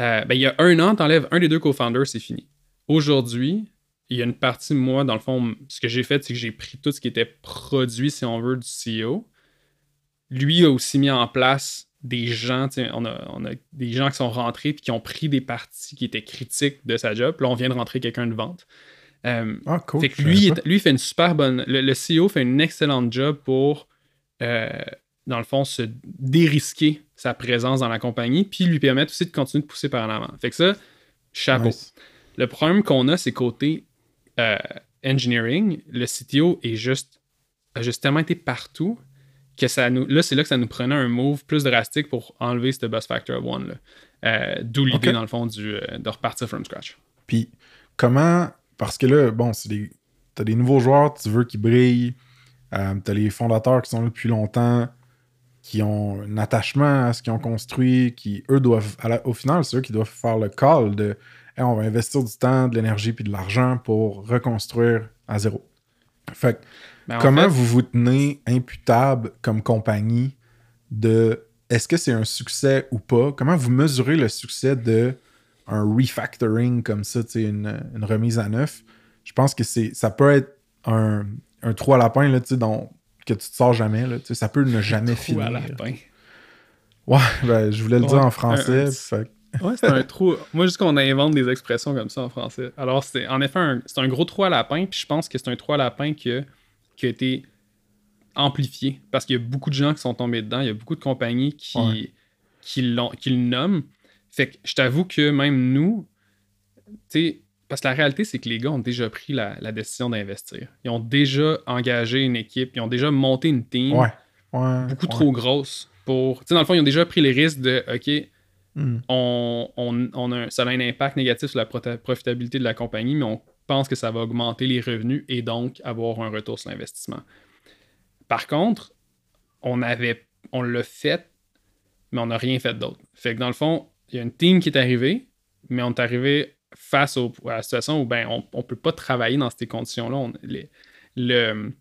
Euh, ben, il y a un an, t'enlèves un des deux co-founders, c'est fini. Aujourd'hui, il y a une partie, moi, dans le fond, ce que j'ai fait, c'est que j'ai pris tout ce qui était produit, si on veut, du CEO. Lui a aussi mis en place des gens, on a, on a des gens qui sont rentrés puis qui ont pris des parties qui étaient critiques de sa job. Là, on vient de rentrer quelqu'un de vente. Euh, Ah, cool. fait que lui, lui, fait une super bonne. Le, le CEO fait une excellente job pour, euh, dans le fond, se dérisquer sa présence dans la compagnie, puis lui permettre aussi de continuer de pousser par en avant. Fait que ça, chapeau. Nice. Le problème qu'on a, c'est côté euh, engineering, le CTO est juste, a juste tellement été partout que ça nous, là, c'est là que ça nous prenait un move plus drastique pour enlever ce bus factor one. là. Euh, D'où l'idée, dans le fond, du, euh, de repartir from scratch. Puis comment. Parce que là, bon, c'est des. T'as des nouveaux joueurs, tu veux qu'ils brillent. Euh, t'as les fondateurs qui sont là depuis longtemps, qui ont un attachement à ce qu'ils ont construit, qui, eux, doivent. à la- au final, c'est eux qui doivent faire le call de On va investir du temps, de l'énergie puis de l'argent pour reconstruire à zéro. Fait que Mais en Comment fait, vous vous tenez imputable comme compagnie de est-ce que c'est un succès ou pas? Comment vous mesurez le succès de un refactoring comme ça, une, une remise à neuf? Je pense que c'est ça peut être un, un trou à lapin là, dont- que tu te sors jamais. Là, ça peut ne jamais trou finir. à lapin. Ouais, ben, je voulais le dire en français. un- un- fait que- Ouais, c'est un trou. Moi, juste qu'on invente des expressions comme ça en français. Alors, c'est en effet un, c'est un gros trou à lapin, puis je pense que c'est un trou à lapin qui a, qui a été amplifié parce qu'il y a beaucoup de gens qui sont tombés dedans, il y a beaucoup de compagnies qui, Ouais. qui, l'ont- qui le nomment. Fait que je t'avoue que même nous, tu sais, parce que la réalité, c'est que les gars ont déjà pris la, la décision d'investir. Ils ont déjà engagé une équipe, ils ont déjà monté une team ouais. ouais beaucoup trop grosse pour. Tu sais, dans le fond, ils ont déjà pris les risques de OK, Hmm. on, on- on a ça a un impact négatif sur la profitabilité de la compagnie, mais on pense que ça va augmenter les revenus et donc avoir un retour sur l'investissement. Par contre, on avait l'a fait, mais on n'a rien fait d'autre. Fait que dans le fond, il y a une team qui est arrivée, mais on est arrivé face à la situation où ben, on ne peut pas travailler dans ces conditions-là. Le,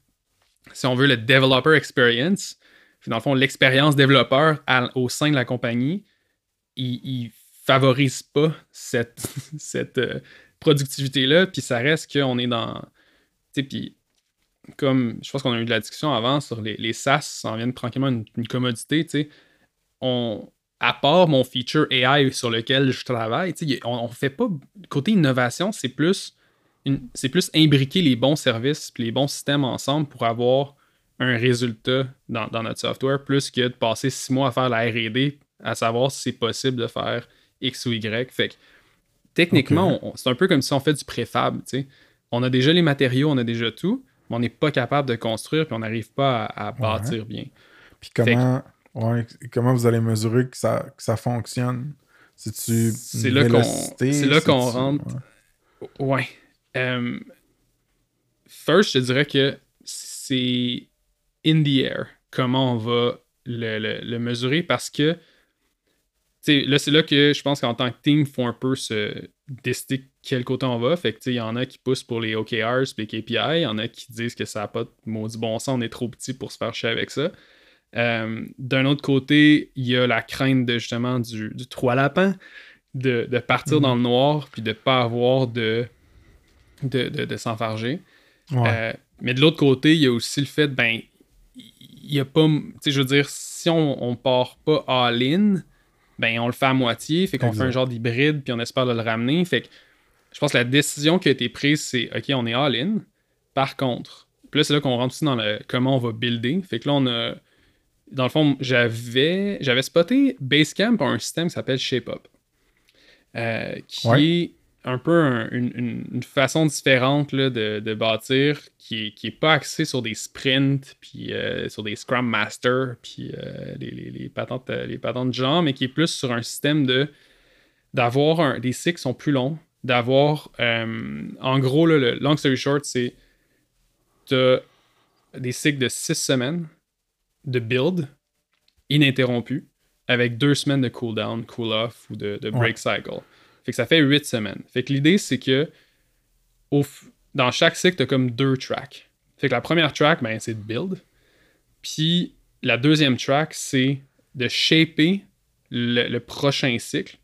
si on veut, le developer experience, dans le fond, l'expérience développeur au sein de la compagnie, il, il favorise pas cette, <laughs> cette euh, productivité-là, puis ça reste qu'on est dans. Puis comme je pense qu'on a eu de la discussion avant sur les, les SaaS, ça en vient tranquillement une, une commodité, tu sais. On, à part mon feature AI sur lequel je travaille, on, on fait pas. Côté innovation, c'est plus. C'est plus imbriquer les bons services puis les bons systèmes ensemble pour avoir un résultat dans, dans notre software, plus que de passer six mois à faire la RD, à savoir si c'est possible de faire X ou Y. Fait que techniquement, c'est un peu comme si on fait du préfab. tu sais. On a déjà les matériaux, on a déjà tout, mais on n'est pas capable de construire puis on n'arrive pas à, à bâtir bien. Puis comment, ouais, comment vous allez mesurer que ça, que ça fonctionne? C'est-tu C'est là qu'on- vélocité? c'est là qu'on C'est-tu- rentre. ouais. Ouais. Euh, first, je te dirais que c'est in the air comment on va le, le- le mesurer parce que là, c'est là que je pense qu'en tant que team, il faut un peu se décider quel côté on va. Fait que il y en a qui poussent pour les OKRs les KPI, il y en a qui disent que ça n'a pas de maudit bon sens, on est trop petit pour se faire chier avec ça. Euh, D'un autre côté, il y a la crainte de justement du, du trou à lapin, de, de partir Mhm. dans le noir puis de ne pas avoir de, de, de, de s'enfarger. Ouais. Euh, mais de l'autre côté, il y a aussi le fait, ben, il y a pas, tu sais, je veux dire, si on, on part pas all-in, ben, on le fait à moitié, fait qu'on fait un genre d'hybride, puis on espère de le ramener. Fait que je pense que la décision qui a été prise, c'est, OK, on est all-in. Par contre, puis là, c'est là qu'on rentre aussi dans le comment on va builder. Fait que là, on a, dans le fond, j'avais, j'avais spoté Basecamp par un système qui s'appelle ShapeUp, euh, qui Ouais. est un peu un- une, une- façon différente là, de, de bâtir qui est, qui est pas axée sur des sprints, puis euh, sur des Scrum Masters, puis euh, les, les, les patentes, euh, les patentes de genre, mais qui est plus sur un système de d'avoir des cycles qui sont plus longs, d'avoir, euh, en gros, là, le long story short, c'est t'as des cycles de six semaines de build ininterrompu avec deux semaines de cooldown, cool-off ou de, de break cycle. Fait que ça fait huit semaines. Fait que l'idée, c'est que au dans chaque cycle, tu as comme deux tracks. Fait que la première track, ben, c'est de build. Puis la deuxième track, c'est de shaper le, le prochain cycle.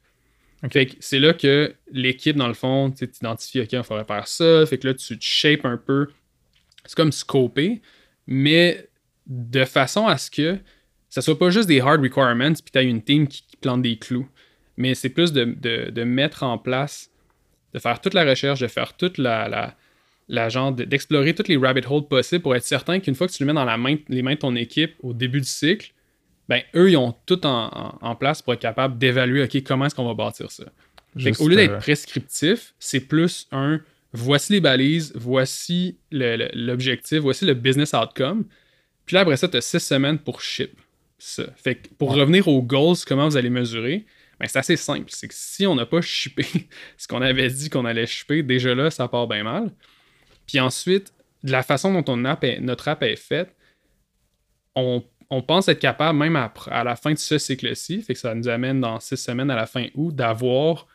Fait que c'est là que l'équipe, dans le fond, tu t'identifies, OK, il faudrait faire ça. Fait que là, tu te shapes un peu. C'est comme scoper, mais de façon à ce que ça soit pas juste des hard requirements, puis tu as une team qui, qui plante des clous. Mais c'est plus de, de- de mettre en place, de faire toute la recherche, de faire toute la, la, la genre, de- d'explorer toutes les rabbit holes possibles pour être certain qu'une fois que tu le mets dans la main, les mains de ton équipe au début du cycle, ben eux, ils ont tout en, en- en place pour être capable d'évaluer, OK, comment est-ce qu'on va bâtir ça. Au lieu d'être euh, prescriptif, c'est plus un voici les balises, voici l'objectif, voici le business outcome. Puis là, après ça, tu as six semaines pour ship ça. Fait que pour Ouais. revenir aux goals, comment vous allez mesurer, ben c'est assez simple. C'est que si on n'a pas shippé <laughs> ce qu'on avait dit qu'on allait shipper, déjà là, ça part bien mal. Puis ensuite, de la façon dont est- notre app est faite, on, on pense être capable, même à, à la fin de ce cycle-ci, fait que ça nous amène dans six semaines à la fin août, d'avoir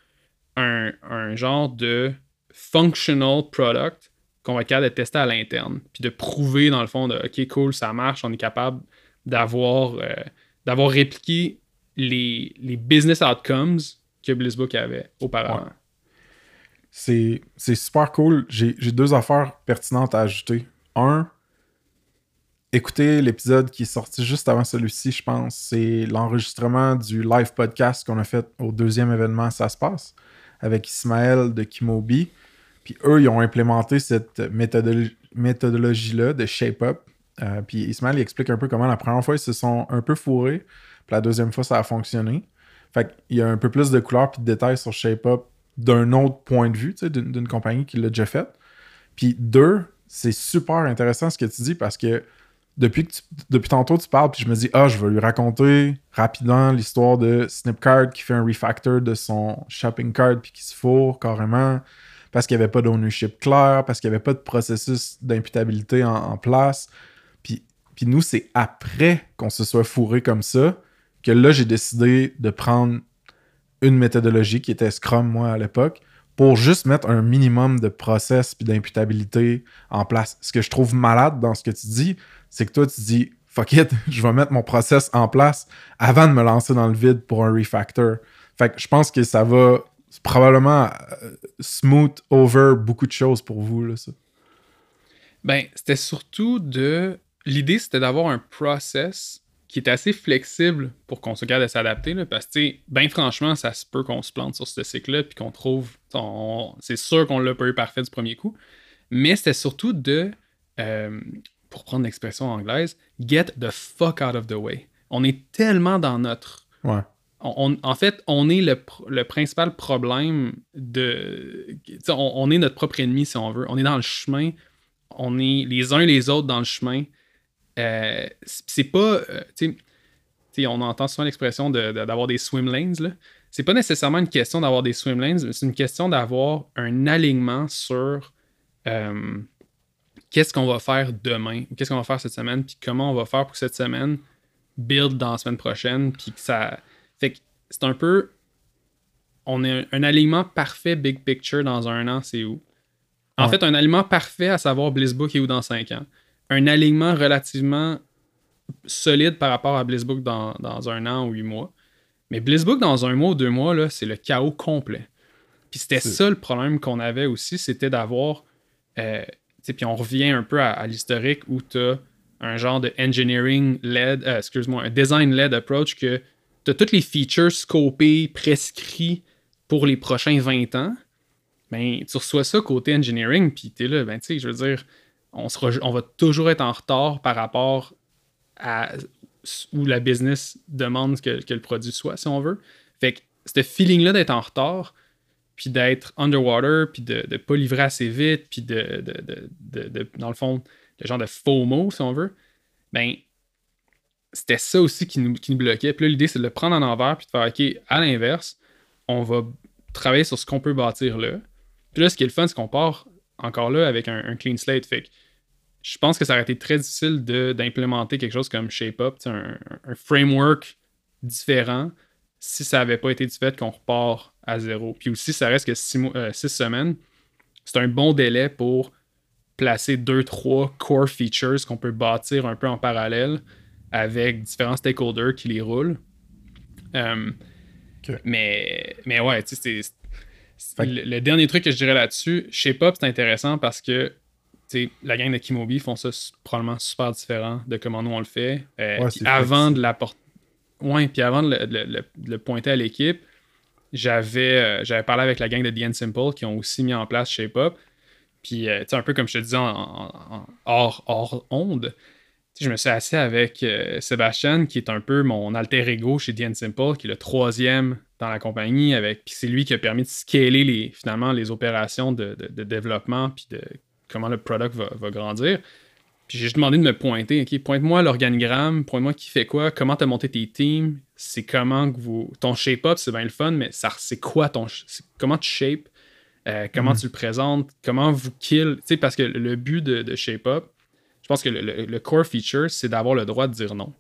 un, un genre de functional product qu'on va être capable de tester à l'interne. Puis de prouver, dans le fond, de OK, cool, ça marche, on est capable d'avoir euh, d'avoir répliqué les, les business outcomes que Blissbook avait auparavant. C'est c'est super cool. J'ai j'ai deux affaires pertinentes à ajouter. Un, écoutez l'épisode qui est sorti juste avant celui-ci, je pense. C'est l'enregistrement du live podcast qu'on a fait au deuxième événement Ça se passe avec Ismaël de Kimobi. Puis eux, ils ont implémenté cette méthodolo- méthodologie-là de Shape Up. Euh, puis Ismaël, il explique un peu comment la première fois, ils se sont un peu fourrés. La deuxième fois, ça a fonctionné. Fait qu'il y a un peu plus de couleurs puis de détails sur Shape Up d'un autre point de vue, d'une compagnie qui l'a déjà fait. Puis deux, c'est super intéressant ce que tu dis parce que depuis, que depuis tantôt, tu parles, puis je me dis, ah, je vais lui raconter rapidement l'histoire de Snipcard qui fait un refactor de son shopping cart puis qui se fourre carrément parce qu'il n'y avait pas d'ownership clair, parce qu'il n'y avait pas de processus d'imputabilité en, en place. Puis, puis nous, c'est après qu'on se soit fourré comme ça que là, j'ai décidé de prendre une méthodologie qui était Scrum, moi, à l'époque, pour juste mettre un minimum de process puis d'imputabilité en place. Ce que je trouve malade dans ce que tu dis, c'est que toi, tu dis fuck it, <laughs> je vais mettre mon process en place avant de me lancer dans le vide pour un refactor. Fait que je pense que ça va probablement euh, smooth over beaucoup de choses pour vous, là, ça. Ben, c'était surtout de. L'idée, c'était d'avoir un process qui est assez flexible pour qu'on se garde à s'adapter. Parce que, ben franchement, ça se peut qu'on se plante sur ce cycle-là puis qu'on trouve. on- C'est sûr qu'on l'a pas eu parfait du premier coup. Mais c'était surtout de. euh, pour prendre l'expression anglaise, get the fuck out of the way. On est tellement dans notre Ouais. on- on- en fait, on est le, pr- le principal problème de. on est notre propre ennemi, si on veut. On est dans le chemin. On est les uns les autres dans le chemin. Euh, c'est pas. euh, on entend souvent l'expression de- de- d'avoir des swim lanes. là. C'est pas nécessairement une question d'avoir des swim lanes, mais c'est une question d'avoir un alignement sur euh, qu'est-ce qu'on va faire demain, qu'est-ce qu'on va faire cette semaine, puis comment on va faire pour cette semaine build dans la semaine prochaine, puis que ça. Fait que c'est un peu. On est un, un alignement parfait big picture dans un an, c'est où? En fait, un alignement parfait à savoir Blissbook est où dans 5 ans. Un alignement relativement solide par rapport à Blissbook dans, dans un an ou huit mois. Mais Blissbook dans un mois ou deux mois, là, c'est le chaos complet. Puis c'était ça le problème qu'on avait aussi, c'était d'avoir. euh, puis on revient un peu à, à l'historique où tu as un genre de engineering-led, euh, excuse-moi, un design-led approach que tu as toutes les features scopées, prescrits pour les prochains 20 ans. Ben, tu reçois ça côté engineering, puis tu es là, ben, tu sais, je veux dire, on, va toujours être en retard par rapport à où la business demande que, le produit soit, si on veut. Fait que ce feeling-là d'être en retard, puis d'être underwater, puis de ne pas livrer assez vite, puis de- de- de- dans le fond, le genre de FOMO, si on veut, ben, c'était ça aussi qui nous, qui nous bloquait. Puis là, l'idée, c'est de le prendre en envers, puis de faire, OK, à l'inverse, on va travailler sur ce qu'on peut bâtir là. Puis là, ce qui est le fun, c'est qu'on part encore là avec un, un clean slate. Fait que je pense que ça aurait été très difficile d'implémenter quelque chose comme ShapeUp, tu sais, un, un framework différent, si ça n'avait pas été du fait qu'on repart à zéro. Puis aussi, ça reste que six, mois- euh, six semaines, c'est un bon délai pour placer deux, trois core features qu'on peut bâtir un peu en parallèle avec différents stakeholders qui les roulent. Euh, mais, mais ouais, tu sais, c'est- le, le dernier truc que je dirais là-dessus, ShapeUp, c'est intéressant parce que la gang de Kimobi font ça probablement super différent de comment nous on le fait. Euh, Ouais, avant de l'apporter. Ouais, puis avant de le, le- le- de le pointer à l'équipe, j'avais euh, j'avais parlé avec la gang de The Simple qui ont aussi mis en place Shape Up. Puis, euh, tu sais, un peu comme je te disais en, en- en- hors, hors onde, je me suis assis avec Sébastien, qui est un peu mon alter ego chez The Simple, qui est le troisième dans la compagnie. Avec, puis c'est lui qui a permis de scaler les, finalement les opérations de développement, puis de comment le product va, va grandir. Puis j'ai juste demandé de me pointer. OK, pointe-moi l'organigramme, pointe-moi qui fait quoi, comment tu as monté tes teams, c'est comment que vous. Ton shape-up, c'est bien le fun, mais ça, c'est quoi ton. Comment tu shapes, euh, comment Mhm. tu le présentes, comment vous kill. Tu sais, parce que le but de, de shape-up, je pense que le, le- le core feature, c'est d'avoir le droit de dire non.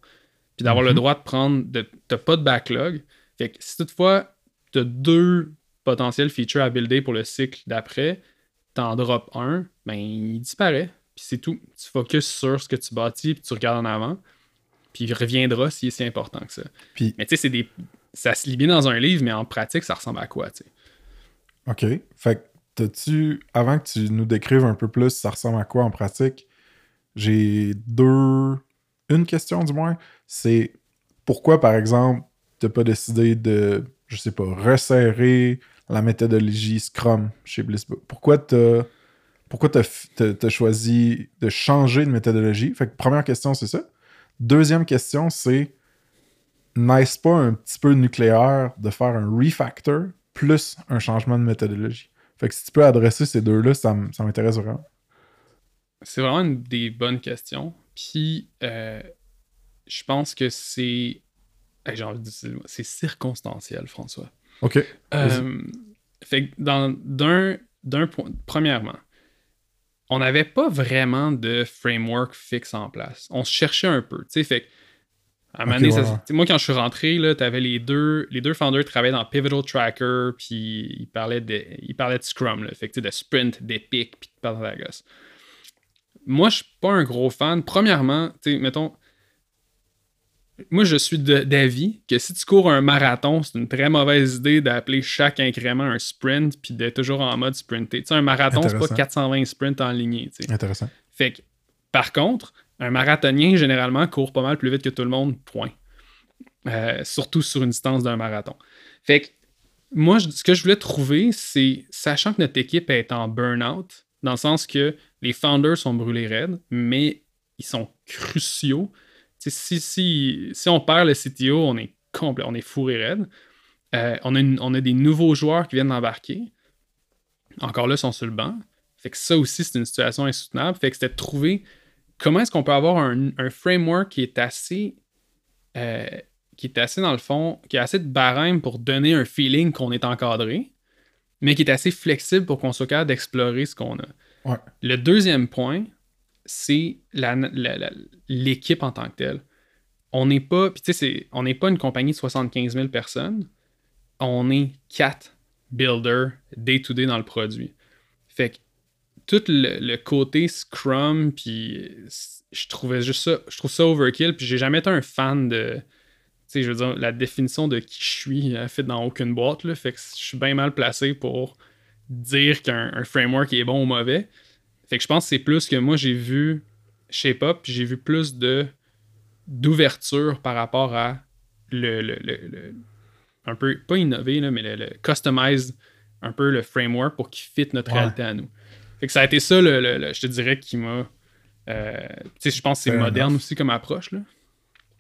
Puis d'avoir le Mhm. droit de prendre. De, t'as pas de backlog. Fait que si toutefois, tu as deux potentiels features à builder pour le cycle d'après, t'en drops un, ben il disparaît. Puis c'est tout. Tu focuses sur ce que tu bâtis, puis tu regardes en avant. Puis il reviendra si important que ça. Puis- Mais tu sais, c'est des. Ça se lit bien dans un livre, mais en pratique, ça ressemble à quoi, tu sais? OK. Fait que, t'as-tu, avant que tu nous décrives un peu plus ça ressemble à quoi en pratique, j'ai deux. Une question du moins. C'est pourquoi, par exemple, t'as pas décidé de, je sais pas, resserrer la méthodologie Scrum chez Blissbook? Pourquoi t'as. Pourquoi t'as, f- t'as- t'as choisi de changer de méthodologie? Fait que première question, c'est ça. Deuxième question, c'est n'est-ce pas un petit peu nucléaire de faire un refactor plus un changement de méthodologie? Fait que si tu peux adresser ces deux-là, ça, m'intéresse vraiment. C'est vraiment une des bonnes questions. Puis, euh, je pense que c'est. J'ai envie de dire, c'est circonstanciel, François. OK. Euh, fait que dans- d'un d'un point, premièrement, on n'avait pas vraiment de framework fixe en place. On se cherchait un peu, tu sais, fait que, à un moment Ok, donné, ouais, ça- ouais. tu sais, moi, quand je suis rentré, là, t'avais les deux, les deux founders qui travaillaient dans Pivotal Tracker, puis ils parlaient de, ils parlaient de Scrum, là, fait que, de sprint, d'epic, puis de. Moi, je suis pas un gros fan. Premièrement, tu sais, mettons, moi, je suis d'avis que si tu cours un marathon, c'est une très mauvaise idée d'appeler chaque incrément un sprint puis d'être toujours en mode sprinté. Tu sais, un marathon, c'est pas Intéressant. 420 sprints en ligne. tu sais. Intéressant. Fait que, par contre, un marathonien, généralement, court pas mal plus vite que tout le monde, point. Euh, surtout sur une distance d'un marathon. Fait que, moi, je- ce que je voulais trouver, c'est, sachant que notre équipe est en burn-out, dans le sens que les founders sont brûlés raides, mais ils sont cruciaux. Si, si, si on perd le CTO, on est complet, on est fourré raide. Euh, on, a une- on a des nouveaux joueurs qui viennent d'embarquer. Encore là, ils sont sur le banc. Fait que ça aussi, c'est une situation insoutenable. Fait que c'était de trouver comment est-ce qu'on peut avoir un, un framework qui est assez. euh, qui est assez, dans le fond, qui a assez de barème pour donner un feeling qu'on est encadré, mais qui est assez flexible pour qu'on soit capable d'explorer ce qu'on a. Ouais. Le deuxième point, c'est l'équipe en tant que telle. On n'est pas, une compagnie de 75 000 personnes. On est quatre builders day-to-day dans le produit. Fait que tout le, côté Scrum, puis c- je trouvais juste ça, je trouve ça overkill, puis j'ai jamais été un fan de, je veux la définition de qui je suis euh, fait dans aucune boîte, là, fait que je suis bien mal placé pour dire qu'un un framework est bon ou mauvais. Fait que je pense que c'est plus que moi j'ai vu Up, puis j'ai vu plus de d'ouverture par rapport à le, le- le- le- un peu, pas innover, là, mais le, le customize un peu le framework pour qu'il fit notre Ouais. réalité à nous. Fait que ça a été ça, le, le- le- je te dirais, qui m'a. euh, tu sais, je pense que c'est Fair moderne enough. aussi comme approche, là,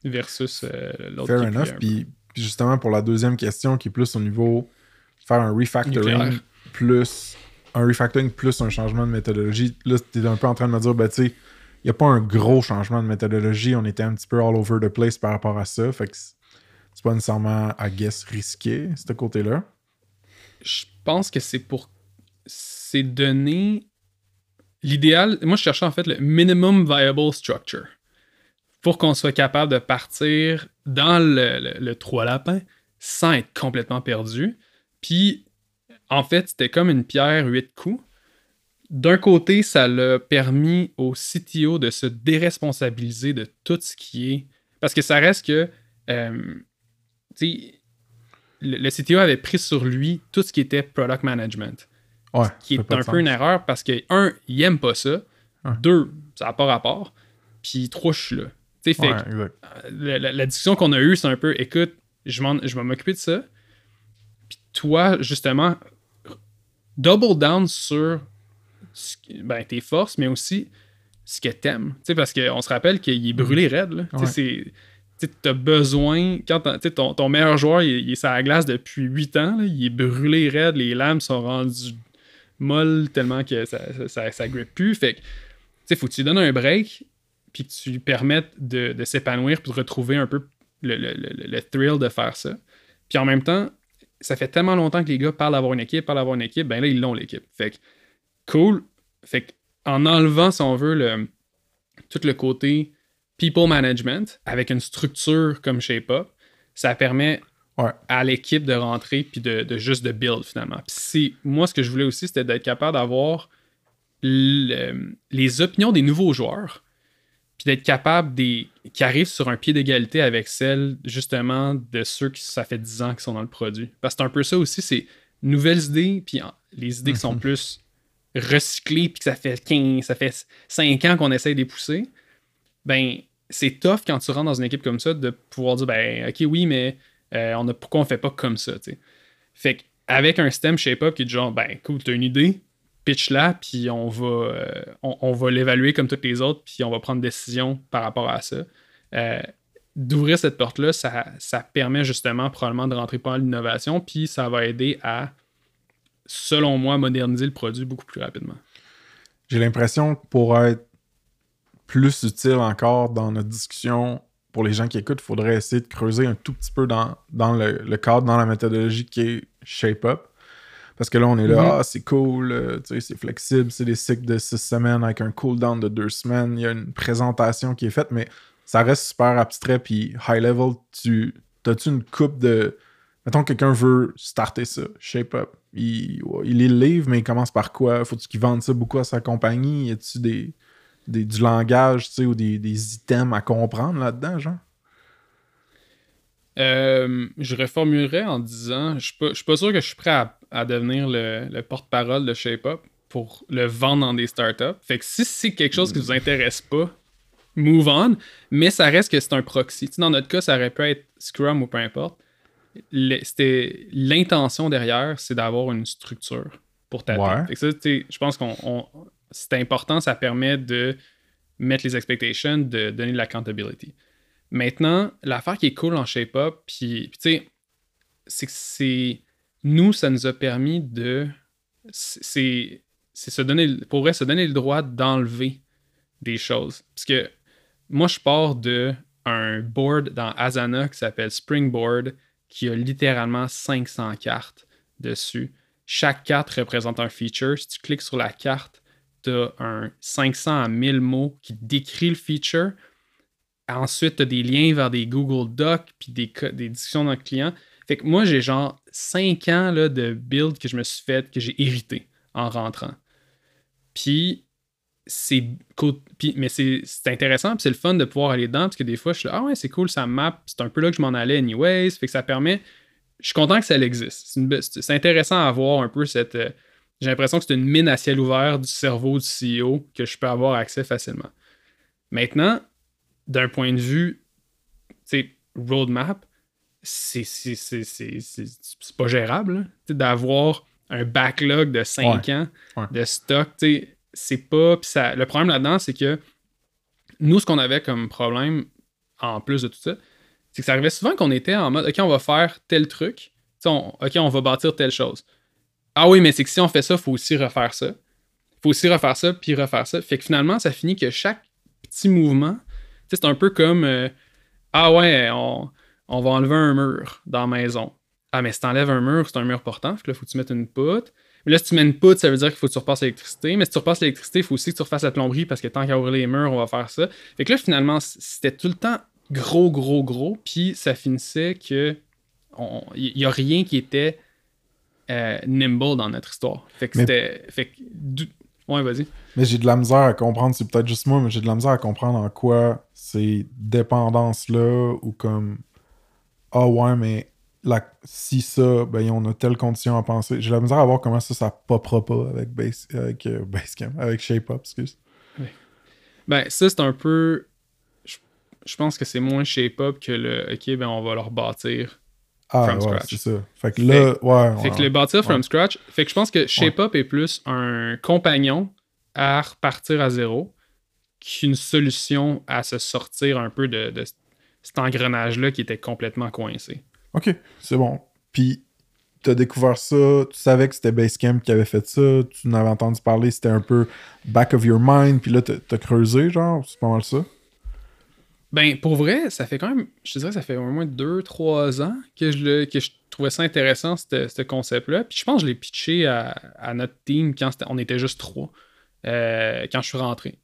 versus euh, l'autre. Fair enough. Puis, puis justement, pour la deuxième question, qui est plus au niveau faire un refactoring Nucléaire. plus un refactoring plus un changement de méthodologie. Là, tu es un peu en train de me dire, ben, tu sais, il n'y a pas un gros changement de méthodologie. On était un petit peu all over the place par rapport à ça. Fait que c'est pas nécessairement, I guess, risqué, ce côté-là. je pense que c'est pour. C'est donner. L'idéal. Moi, je cherchais en fait le minimum viable structure. Pour qu'on soit capable de partir dans le, le, le trois lapins sans être complètement perdu. Puis, en fait, c'était comme une pierre huit coups. D'un côté, ça l'a permis au CTO de se déresponsabiliser de tout ce qui est. Parce que ça reste que. euh, tu sais, le, le CTO avait pris sur lui tout ce qui était product management. Ouais. Qui ça est un peu une erreur parce que, un, il aime pas ça. Ouais. Deux, ça n'a pas rapport. Puis trois, je suis là. Tu sais, fait Ouais, que, euh, la, la- la discussion qu'on a eue, c'est un peu écoute, je vais m'occuper de ça. Puis toi, justement, double down sur ce qui- ben, tes forces, mais aussi ce que t'aimes. Tu sais, parce qu'on se rappelle qu'il est brûlé raide. Tu t'as besoin, quand ton, ton meilleur joueur, il, il est sur la glace depuis 8 ans, là, il est brûlé raide, les lames sont rendues molles tellement que ça, ça, ça, ça grippe plus. Fait que, faut que tu lui donnes un break, puis que tu lui permettes de, de s'épanouir, puis de retrouver un peu le, le- le- le thrill de faire ça. Puis en même temps, ça fait tellement longtemps que les gars parlent d'avoir une équipe, parlent d'avoir une équipe, ben là, ils l'ont l'équipe. Fait que, cool. Fait que, en enlevant, si on veut, le, tout le côté people management avec une structure comme ShapeUp, ça permet Ouais. à l'équipe de rentrer puis de, de juste de build finalement. Puis moi, ce que je voulais aussi, c'était d'être capable d'avoir le- les opinions des nouveaux joueurs, puis d'être capable des qui arrivent sur un pied d'égalité avec celles justement de ceux qui ça fait 10 ans qui sont dans le produit. Parce que c'est un peu ça aussi, c'est nouvelles idées, puis les idées qui sont plus recyclées, puis que ça fait 15, ça fait 5 ans qu'on essaye de les pousser. Ben, c'est tough quand tu rentres dans une équipe comme ça de pouvoir dire ben ok oui mais euh, on a, pourquoi on fait pas comme ça tu sais? Fait qu'avec un système shape-up qui est genre ben cool t'as une idée pitch là puis on va euh, on, va l'évaluer comme toutes les autres puis on va prendre décision par rapport à ça. Euh, d'ouvrir cette porte là ça, permet justement probablement de rentrer pas l'innovation puis ça va aider à selon moi moderniser le produit beaucoup plus rapidement. J'ai l'impression que pour être plus utile encore dans notre discussion, pour les gens qui écoutent, il faudrait essayer de creuser un tout petit peu dans, dans le, le cadre, dans la méthodologie qui est Shape Up. Parce que là, on est là, Mhm. ah, c'est cool, euh, tu sais, c'est flexible, c'est des cycles de six semaines avec un cooldown de deux semaines, il y a une présentation qui est faite, mais ça reste super abstrait, puis high level, tu as-tu une coupe de... Mettons que quelqu'un veut starter ça, Shape Up. Il, il lit le livre, mais il commence par quoi? Faut-tu qu'il vende ça beaucoup à sa compagnie? Y a-tu des, des- du langage, tu sais, ou des, des items à comprendre là-dedans, genre? Euh, je reformulerais en disant je suis pas, je suis pas sûr que je suis prêt à, à devenir le, le porte-parole de ShapeUp pour le vendre dans des startups. Fait que si c'est quelque chose qui vous intéresse pas, move on, mais ça reste que c'est un proxy. Tu sais, dans notre cas, ça aurait pu être Scrum ou peu importe. C'était L'intention derrière, c'est d'avoir une structure pour ta Ouais. Fait que ça, tu sais, je pense qu'on on- c'est important, ça permet de mettre les expectations, de donner de l'accountability. Maintenant, l'affaire qui est cool en ShapeUp, puis, puis tu sais, c'est que c'est. Nous, ça nous a permis de. C'est se donner. Se donner le droit d'enlever des choses. Parce que moi, je pars de un board dans Asana qui s'appelle Springboard, qui a littéralement 500 cartes dessus. Chaque carte représente un feature. Si tu cliques sur la carte, tu as un 500 à 1000 mots qui décrit le feature. Ensuite, tu as des liens vers des Google Docs puis des, des discussions dans le client. Fait que moi, j'ai genre 5 ans là, de build que je me suis fait, que j'ai hérité en rentrant. Puis, c'est mais c'est intéressant, puis c'est le fun de pouvoir aller dedans, parce que des fois, je suis là, ah ouais, c'est cool, ça map. C'est un peu là que je m'en allais, anyways. Fait que ça permet. Je suis content que ça existe. C'est intéressant à voir un peu cette. euh, j'ai l'impression que c'est une mine à ciel ouvert du cerveau du CEO que je peux avoir accès facilement. Maintenant, d'un point de vue, roadmap, c'est pas gérable. D'avoir un backlog de 5 ans Ouais. de stock, c'est pas. ça, le problème là-dedans, c'est que nous, ce qu'on avait comme problème, en plus de tout ça, c'est que ça arrivait souvent qu'on était en mode OK, on va faire tel truc. On- OK, on va bâtir telle chose. Ah oui, mais c'est que si on fait ça, il faut aussi refaire ça. Il faut aussi refaire ça, puis refaire ça. Fait que finalement, ça finit que chaque petit mouvement, c'est un peu comme euh, Ah ouais, on, on va enlever un mur dans la maison. Ah, mais si t'enlèves un mur, c'est un mur portant. Fait que là, faut que tu mettes une poutre. Mais là, si tu mets une poutre, ça veut dire qu'il faut que tu repasses l'électricité. Mais si tu repasses l'électricité, il faut aussi que tu refasses la plomberie parce que tant qu'à ouvrir les murs, on va faire ça. Fait que là, finalement, c'était tout le temps gros, gros, gros. Puis ça finissait que il n'y a rien qui était euh, nimble dans notre histoire. Fait que c'était. Fait que. Ouais, vas-y. Mais j'ai de la misère à comprendre, c'est peut-être juste moi, mais j'ai de la misère à comprendre en quoi ces dépendances-là ou comme Ah ouais, mais la, si ça, ben on a telle condition à penser. J'ai de la misère à voir comment ça, ça popera pas avec, Base, avec euh, Basecamp, avec ShapeUp, excuse. Ben, ça, c'est un peu. Je, je pense que c'est moins shape-up que le. Ok, ben, on va leur bâtir. Ah, From ouais, scratch. c'est ça. Fait que là, ouais. Fait ouais. que le bâtir from scratch. Fait que je pense que shape-up est plus un compagnon à repartir à zéro qu'une solution à se sortir un peu de, de cet engrenage-là qui était complètement coincé. Ok, c'est bon. Puis, t'as découvert ça, tu savais que c'était Basecamp qui avait fait ça, tu en avais entendu parler, c'était un peu back of your mind, puis là, t'as t'as creusé, genre, c'est pas mal ça? Ben, pour vrai, ça fait quand même, je dirais, ça fait au moins 2-3 ans que je, le, que je trouvais ça intéressant, ce ce concept-là. Puis je pense que je l'ai pitché à, à notre team quand on était juste trois, euh, quand je suis rentré,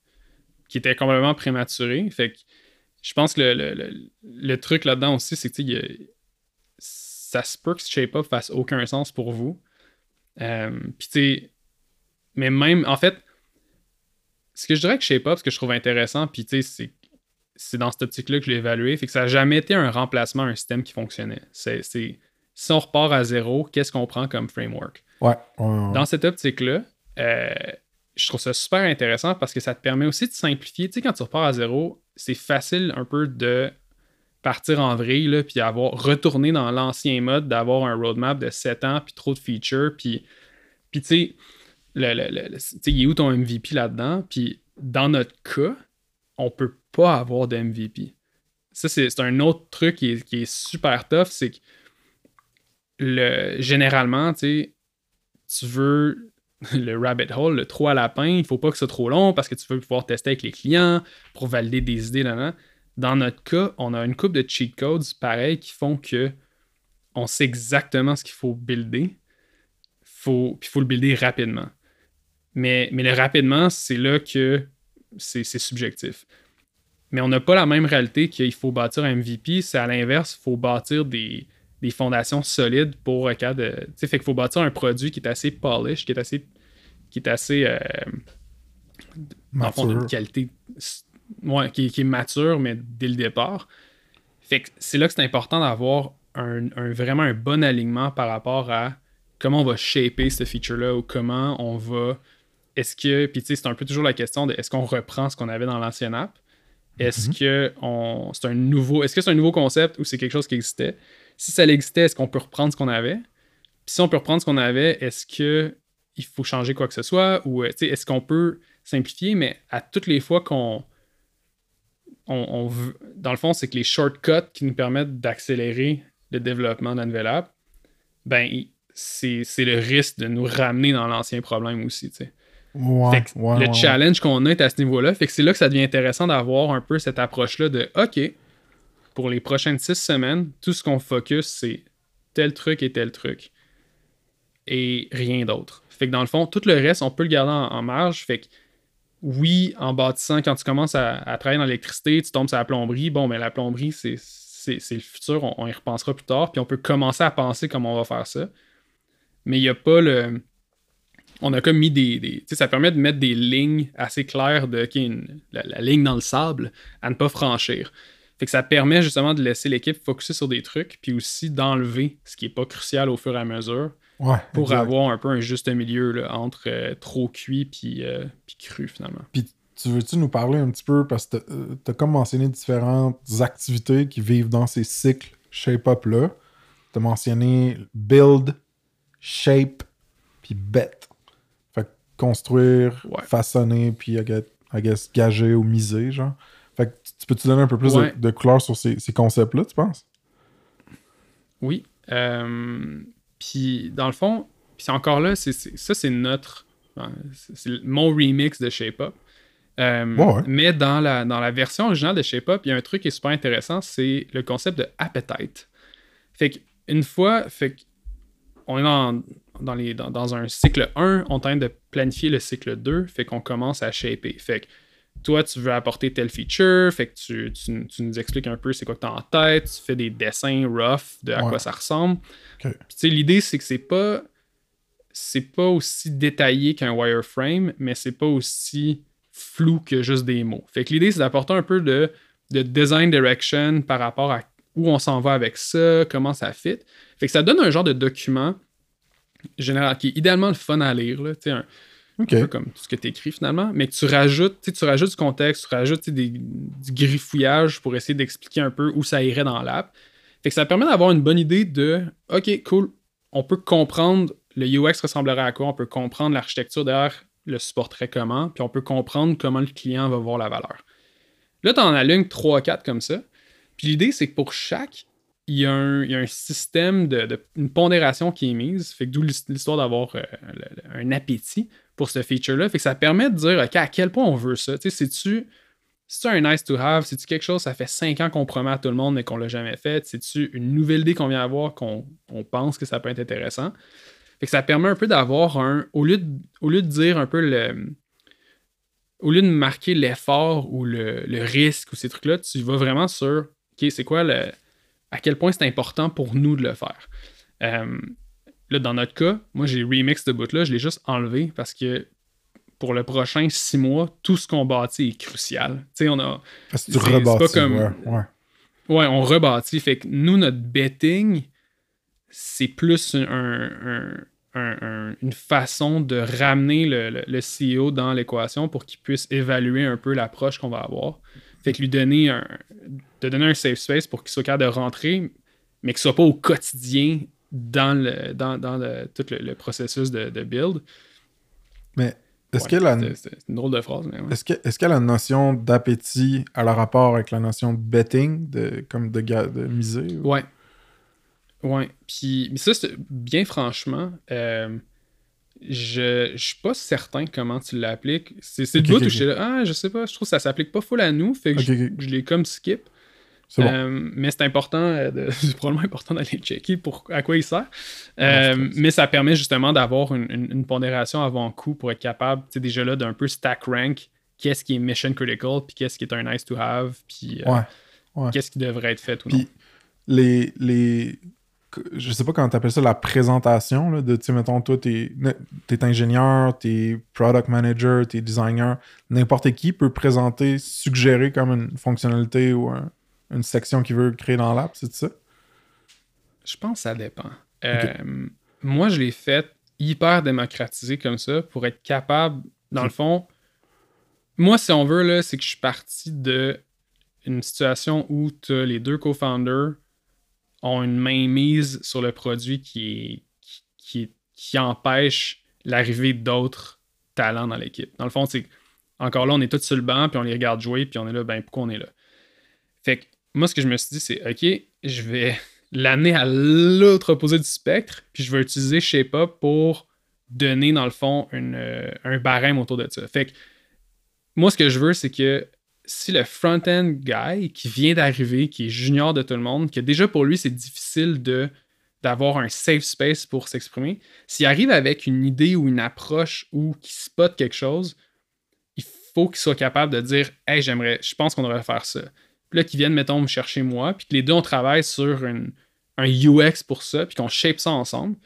qui était complètement prématuré. Fait que je pense que le, le- le- le truc là-dedans aussi, c'est que ça se peut que ce shape-up fasse aucun sens pour vous. Euh, Puis tu sais, mais même, en fait, ce que je dirais que shape-up, ce que je trouve intéressant, puis tu sais, c'est c'est dans cette optique-là que je l'ai évalué. Fait que ça n'a jamais été un remplacement à un système qui fonctionnait. C'est, c'est- si on repart à zéro, qu'est-ce qu'on prend comme framework? Ouais. Dans cette optique-là, euh, je trouve ça super intéressant parce que ça te permet aussi de simplifier. Tu sais, quand tu repars à zéro, c'est facile un peu de partir en vrille, là, puis avoir retourné dans l'ancien mode, d'avoir un roadmap de 7 ans, puis trop de features, puis, puis tu sais, le, le- le- le- tu sais, il est où ton MVP là-dedans? Puis dans notre cas, on peut pas avoir de MVP. Ça, c'est un autre truc qui est, super tough, c'est que le, généralement, tu veux <laughs> le rabbit hole, le trou à lapin, il faut pas que ce soit trop long parce que tu veux pouvoir tester avec les clients pour valider des idées. Là, là. Dans notre cas, on a une coupe de cheat codes pareil qui font que on sait exactement ce qu'il faut builder. Puis il faut le builder rapidement. Mais, le rapidement, c'est là que c'est subjectif. Mais on n'a pas la même réalité qu'il faut bâtir un MVP. C'est à l'inverse, il faut bâtir des, des fondations solides pour un cas de. Tu sais, fait qu'il faut bâtir un produit qui est assez polish, qui est assez. qui est assez. euh, fond, d'une qualité. ouais, qui, qui est mature, mais dès le départ. Fait que c'est là que c'est important d'avoir un, un- vraiment un bon alignement par rapport à comment on va shaper ce feature-là ou comment on va. Est-ce que. Puis tu sais, c'est un peu toujours la question de est-ce qu'on reprend ce qu'on avait dans l'ancienne app? Est-ce que on, c'est un nouveau. Est-ce que c'est un nouveau concept ou c'est quelque chose qui existait? Si ça existait, est-ce qu'on peut reprendre ce qu'on avait? Puis si on peut reprendre ce qu'on avait, est-ce que il faut changer quoi que ce soit? Ou euh, est-ce qu'on peut simplifier? Mais à toutes les fois qu'on. On, dans le fond, c'est que les shortcuts qui nous permettent d'accélérer le développement d'un nouvelle app, ben, c'est c'est le risque de nous ramener dans l'ancien problème aussi. tu sais. Ouais, Fait que ouais, le ouais, challenge qu'on a est à ce niveau-là. Fait que c'est là que ça devient intéressant d'avoir un peu cette approche-là de OK, pour les prochaines six semaines, tout ce qu'on focus, c'est tel truc et tel truc. Et rien d'autre. Fait que dans le fond, tout le reste, on peut le garder en, en marge. Fait que oui, en bâtissant, quand tu commences à, à travailler dans l'électricité, tu tombes sur la plomberie. Bon, mais la plomberie, c'est, c'est, c'est le futur. On, on y repensera plus tard. Puis on peut commencer à penser comment on va faire ça. Mais il n'y a pas le on a comme mis des. des- tu sais, ça permet de mettre des lignes assez claires de une- la, la ligne dans le sable à ne pas franchir. Fait que ça permet justement de laisser l'équipe focuser sur des trucs, puis aussi d'enlever ce qui n'est pas crucial au fur et à mesure Ouais, pour exact. avoir un peu un juste milieu là, entre euh, trop cuit puis, euh, puis cru finalement. Puis tu veux-tu nous parler un petit peu, parce que tu as comme mentionné différentes activités qui vivent dans ces cycles shape-up-là. Tu as mentionné build, shape, puis bet. Que construire, Ouais. façonner, puis I guess, I guess, gager ou miser, genre. Fait que tu peux-tu donner un peu plus de- Ouais. de, couleur sur ces, ces concepts-là, tu penses? Oui. Euh, puis dans le fond, c'est encore là, c'est, ça c'est notre. C'est, mon remix de Shape Up. Euh, Ouais. Mais dans la, dans la version originale de Shape Up, il y a un truc qui est super intéressant, c'est le concept de appetite. Fait qu'une fois, fait que on est dans, dans, les, dans, dans un cycle 1, on tente de planifier le cycle 2, fait qu'on commence à shaper. Fait que toi, tu veux apporter telle feature, fait que tu, tu- tu nous expliques un peu c'est quoi que tu as en tête, tu fais des dessins rough de à Ouais. quoi ça ressemble. Ok. Puis, tu sais, l'idée, c'est que c'est pas c'est pas aussi détaillé qu'un wireframe, mais c'est pas aussi flou que juste des mots. Fait que l'idée, c'est d'apporter un peu de, de design direction par rapport à où on s'en va avec ça, comment ça fit. Fait que ça donne un genre de document général qui est idéalement le fun à lire. Là, un- peu comme tout ce que tu écris finalement, mais que tu rajoutes, tu rajoutes du contexte, tu rajoutes des, du griffouillage pour essayer d'expliquer un peu où ça irait dans l'app. Fait que ça permet d'avoir une bonne idée de OK, cool, on peut comprendre le UX ressemblerait à quoi, on peut comprendre l'architecture derrière le supporterait comment, puis on peut comprendre comment le client va voir la valeur. Là, tu en alignes 3-4 comme ça. Puis l'idée, c'est que pour chaque, il y a un, il y a un système de, une pondération qui est mise. Fait que d'où l'his- l'histoire d'avoir euh, un appétit pour ce feature-là. Fait que ça permet de dire, OK, à quel point on veut ça? Tu sais, c'est-tu c'est un nice to have? C'est-tu quelque chose, ça fait 5 ans qu'on promet à tout le monde mais qu'on l'a jamais fait? C'est-tu une nouvelle idée qu'on vient avoir qu'on on pense que ça peut être intéressant? Fait que ça permet un peu d'avoir un. Au lieu de, au lieu de dire un peu le. Au lieu de marquer l'effort ou le, le risque ou ces trucs-là, tu vas vraiment sur OK, c'est quoi le. À quel point c'est important pour nous de le faire? Euh, là, dans notre cas, moi j'ai remix de bout-là, je l'ai juste enlevé parce que pour le prochain six mois, tout ce qu'on bâtit est crucial. Tu sais, on a. Parce que c'est- pas comme- ouais, ouais. Ouais, on rebâtit. Fait que nous, notre betting, c'est plus un- un- un- un- une façon de ramener le, le- le CEO dans l'équation pour qu'il puisse évaluer un peu l'approche qu'on va avoir. Fait que lui donner un, de donner un safe space pour qu'il soit capable de rentrer, mais que ce soit pas au quotidien dans, le, dans, dans le- tout le, le processus de, de build. Mais est-ce Ouais, que la, c'est- C'est une drôle de phrase, mais ouais. Est-ce que, est-ce que la notion d'appétit a le rapport avec la notion de betting, de, comme de, de miser? ou- Ouais. Ouais. Puis, mais ça, c'est- bien franchement, euh, je, je suis pas certain comment tu l'appliques. C'est, le bout ok, où ok. j'étais là, ah, je sais pas, je trouve que ça s'applique pas full à nous, fait que je, je l'ai comme skip. Bon. Euh, mais c'est important, euh, <laughs> c'est probablement important d'aller checker pour à quoi il sert. Ah, Euh, ça. mais ça permet justement d'avoir une, une- une pondération avant coup pour être capable, tu sais, déjà là, d'un peu stack rank qu'est-ce qui est mission critical, puis qu'est-ce qui est un nice to have, puis euh, Ouais. ouais. qu'est-ce qui devrait être fait ou non. Les. Je sais pas comment t'appelles ça, la présentation, là, de, tu sais, mettons, toi, t'es es ingénieur, t'es product manager, t'es designer. N'importe qui peut présenter, suggérer comme une fonctionnalité ou un- une section qu'il veut créer dans l'app, c'est ça? Je pense que ça dépend. Euh, moi, je l'ai fait hyper démocratisé comme ça pour être capable, dans le fond, moi, si on veut, là, c'est que je suis parti de une situation où t'as les deux co-founders ont une main mise sur le produit qui, empêche l'arrivée d'autres talents dans l'équipe. Dans le fond, c'est encore là, on est tous sur le banc, puis on les regarde jouer, puis on est là, ben pourquoi on est là? Fait que moi, ce que je me suis dit, c'est OK, je vais <laughs> l'amener à l'autre opposé du spectre, puis je vais utiliser ShapeUp pour donner, dans le fond, euh, un barème autour de ça. Fait que moi, ce que je veux, c'est que si le front-end guy qui vient d'arriver, qui est junior de tout le monde, que déjà pour lui, c'est difficile de d'avoir un safe space pour s'exprimer, s'il arrive avec une idée ou une approche ou qu'il spot quelque chose, il faut qu'il soit capable de dire Hey, j'aimerais, je pense qu'on devrait faire ça. Puis là, qu'ils viennent, mettons, me chercher moi, puis que les deux, on travaille sur une- un UX pour ça, puis qu'on shape ça ensemble.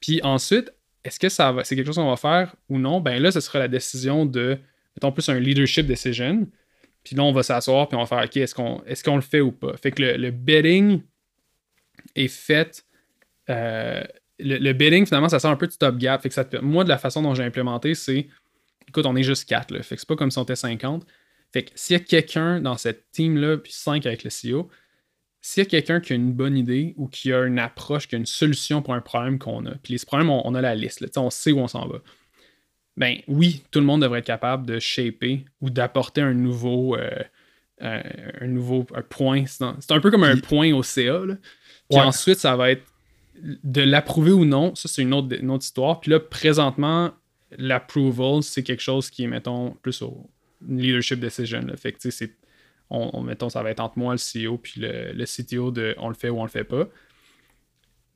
Puis ensuite, est-ce que ça va, c'est quelque chose qu'on va faire ou non? Ben là, ce sera la décision de, mettons, plus un leadership decision. Puis là, on va s'asseoir, puis on va faire, OK, est-ce qu'on est le fait ou pas? Fait que le, le bidding est fait. euh, le, le bidding, finalement, ça sort un peu du top gap. Fait que ça moi, de la façon dont j'ai implémenté, c'est écoute, on est juste 4. Là, fait que c'est pas comme si on était 50. Fait que s'il y a quelqu'un dans cette team-là, puis 5 avec le CEO, s'il y a quelqu'un qui a une bonne idée ou qui a une approche, qui a une solution pour un problème qu'on a, puis les problèmes, on, a la liste, là, on sait où on s'en va. Ben oui, tout le monde devrait être capable de shaper ou d'apporter un nouveau, euh, euh, un nouveau un point. C'est un, peu comme un point au CA. Là. Puis Ouais. ensuite, ça va être de l'approuver ou non. Ça, c'est une autre, une autre histoire. Puis là, présentement, l'approval, c'est quelque chose qui est, mettons, plus au leadership decision. Là. Fait que, tu sais, on- mettons, ça va être entre moi, le CEO, puis le, le CTO de on le fait ou on le fait pas.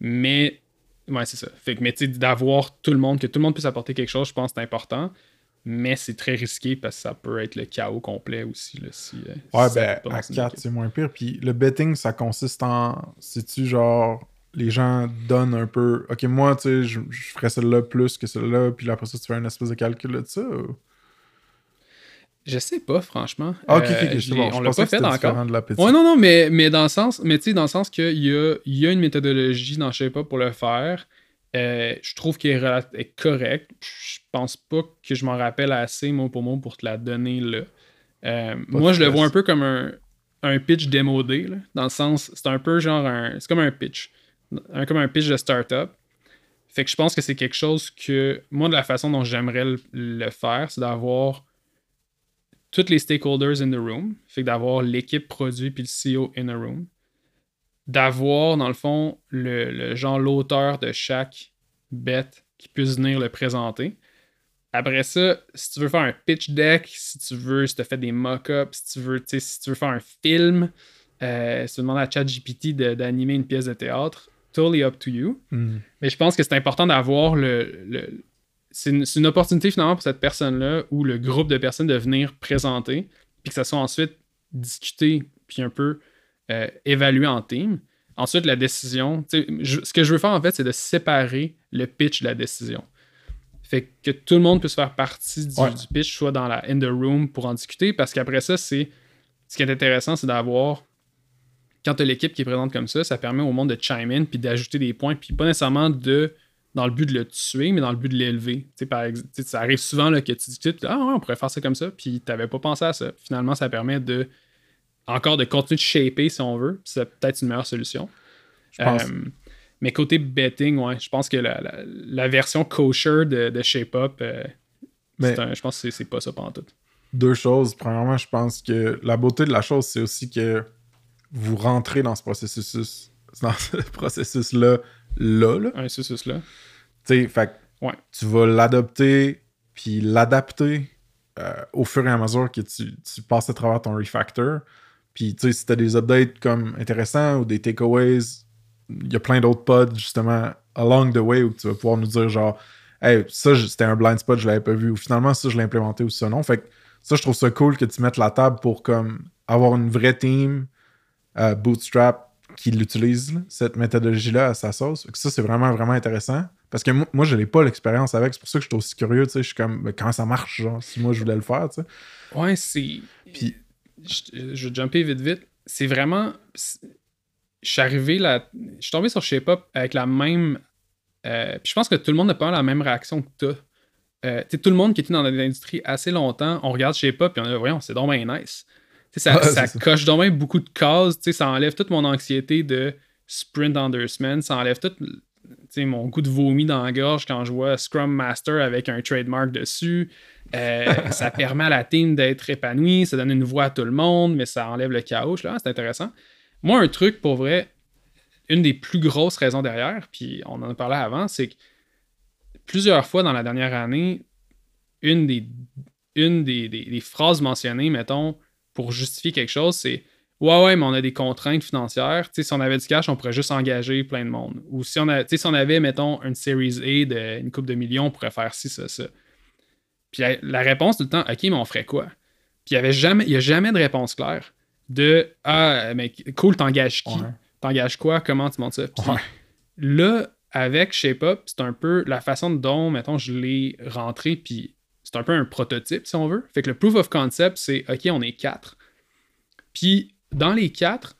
Mais, ouais, c'est ça. Fait que, mais tu sais, d'avoir tout le monde, que tout le monde puisse apporter quelque chose, je pense que c'est important. Mais c'est très risqué parce que ça peut être le chaos complet aussi. Là, si, euh, si Ouais, ben, à dans une 4, équipe. c'est moins pire. Puis le betting, ça consiste en. C'est-tu genre. Les gens donnent un peu. Ok, moi, tu sais, je, je ferais celle-là plus que celle-là, puis là, après ça, tu fais un espèce de calcul de ça. ou- Je sais pas, franchement. Ah, ok, ok, Euh, bon. on l'a pas fait encore. de l'appétit. Ouais, non, non, mais, mais dans le sens, mais tu sais, dans le sens qu'il y a, y a une méthodologie dans ShapeUp pour le faire. Euh, je trouve qu'elle est, est correcte. Je pense pas que je m'en rappelle assez mot pour mot pour te la donner là. Euh, moi, je le vois un peu comme un, un pitch démodé, là, dans le sens, c'est un peu genre un. C'est comme un pitch. Un, comme un pitch de startup. Fait que je pense que c'est quelque chose que, moi, de la façon dont j'aimerais le, le faire, c'est d'avoir tous les stakeholders in the room. Fait que d'avoir l'équipe produit puis le CEO in a room. D'avoir, dans le fond, le, le genre l'auteur de chaque bet qui puisse venir le présenter. Après ça, si tu veux faire un pitch deck, si tu veux, si tu as fait des mock-ups, si tu veux, si tu veux faire un film, euh, si tu demandes à ChatGPT d'animer une pièce de théâtre, totally up to you. Hmm. Mais je pense que c'est important d'avoir le. le- c'est une, opportunité finalement pour cette personne-là ou le groupe de personnes de venir présenter, puis que ça soit ensuite discuté, puis un peu euh, évalué en team. Ensuite, la décision. je- ce que je veux faire en fait, c'est de séparer le pitch de la décision. Fait que tout le monde puisse faire partie du, Ouais. du pitch, soit dans la in the room pour en discuter, parce qu'après ça, c'est. Ce qui est intéressant, c'est d'avoir quand tu as l'équipe qui est présente comme ça, ça permet au monde de chime in puis d'ajouter des points, puis pas nécessairement de dans le but de le tuer, mais dans le but de l'élever. Par ça arrive souvent là, que tu discutes, ah ouais, on pourrait faire ça comme ça, puis tu n'avais pas pensé à ça. Finalement, ça permet de encore de continuer de shaper si on veut, c'est peut-être une meilleure solution. Je pense. Euh, mais côté betting, ouais, je pense que la, la- la version kosher de, de Shape Up, euh, un- je pense que c'est- c'est pas ça pendant tout. deux choses. Premièrement, je pense que la beauté de la chose, c'est aussi que vous rentrez dans ce processus, dans ce processus-là, là, là. Un susus là. Tu sais, fait Ouais. tu vas l'adopter puis l'adapter euh, au fur et à mesure que tu, tu passes à travers ton refactor. Puis, tu sais, si tu as des updates comme intéressants ou des takeaways, il y a plein d'autres pods, justement, along the way où tu vas pouvoir nous dire, genre, hey, ça, c'était un blind spot, je l'avais pas vu, ou finalement, ça, je l'ai implémenté ou ça, non. Fait que ça, je trouve ça cool que tu mettes la table pour, comme, avoir une vraie team euh, bootstrap qui l'utilise, cette méthodologie-là à sa sauce. Que ça, c'est vraiment, vraiment intéressant. Parce que moi, moi je n'ai pas l'expérience avec. C'est pour ça que je suis aussi curieux. tu sais, Je suis comme, ben, comment ça marche, genre, si moi je voulais le faire, tu sais. Ouais, c'est. Puis- je, je vais jumper vite vite. C'est vraiment. Je suis arrivé là. Je suis tombé sur Shape Up avec la même. euh, puis je pense que tout le monde n'a pas la même réaction que toi. Euh, tu sais, tout le monde qui était dans l'industrie assez longtemps, on regarde Shape Up et on dit, voyons, c'est donc bien nice. Ça, coche donc bien beaucoup de cases. Ça enlève toute mon anxiété de sprint endorsement. Ça enlève tout mon goût de vomi dans la gorge quand je vois Scrum Master avec un trademark dessus. Euh, <laughs> ça permet à la team d'être épanouie, ça donne une voix à tout le monde, mais ça enlève le chaos. Là, Ah, c'est intéressant. Moi, un truc pour vrai, une des plus grosses raisons derrière, puis on en a parlé avant, c'est que plusieurs fois dans la dernière année, une des, une des, des- des phrases mentionnées, mettons, pour justifier quelque chose, c'est Ouais, ouais, mais on a des contraintes financières. Tu sais, si on avait du cash, on pourrait juste engager plein de monde. Ou si on, a, tu sais, si on avait, mettons, une Series A de une coupe de millions, on pourrait faire ci, ça, ça. Puis la, la réponse tout le temps, OK, mais on ferait quoi? Puis il n'y avait jamais, il y a jamais de réponse claire de Ah, mais cool, t'engages qui? Ouais. T'engages quoi? Comment tu montes ça? Puis Ouais. là, avec Shape Up, c'est un peu la façon dont, mettons, je l'ai rentré, puis c'est un peu un prototype, si on veut. Fait que le proof of concept, c'est OK, on est quatre. Puis dans les quatre,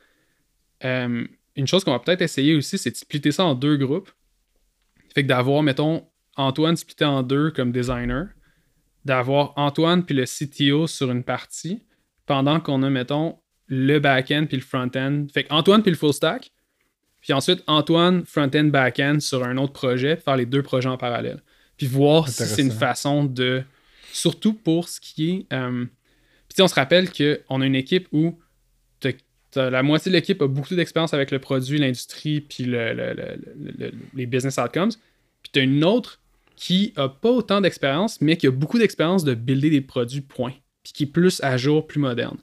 euh, une chose qu'on va peut-être essayer aussi, c'est de splitter ça en deux groupes. Fait que d'avoir, mettons, Antoine splitté en deux comme designer, d'avoir Antoine puis le CTO sur une partie, pendant qu'on a, mettons, le back-end puis le front-end. Fait que Antoine puis le full stack, puis ensuite Antoine, front-end, back-end sur un autre projet, faire les deux projets en parallèle. Puis voir si c'est une façon de. Surtout pour ce qui est. euh, Puis on se rappelle qu'on a une équipe où la moitié de l'équipe a beaucoup d'expérience avec le produit, l'industrie, puis le- le- le- le- le- les business outcomes. Puis tu as une autre qui a pas autant d'expérience, mais qui a beaucoup d'expérience de builder des produits, point. Puis qui est plus à jour, plus moderne.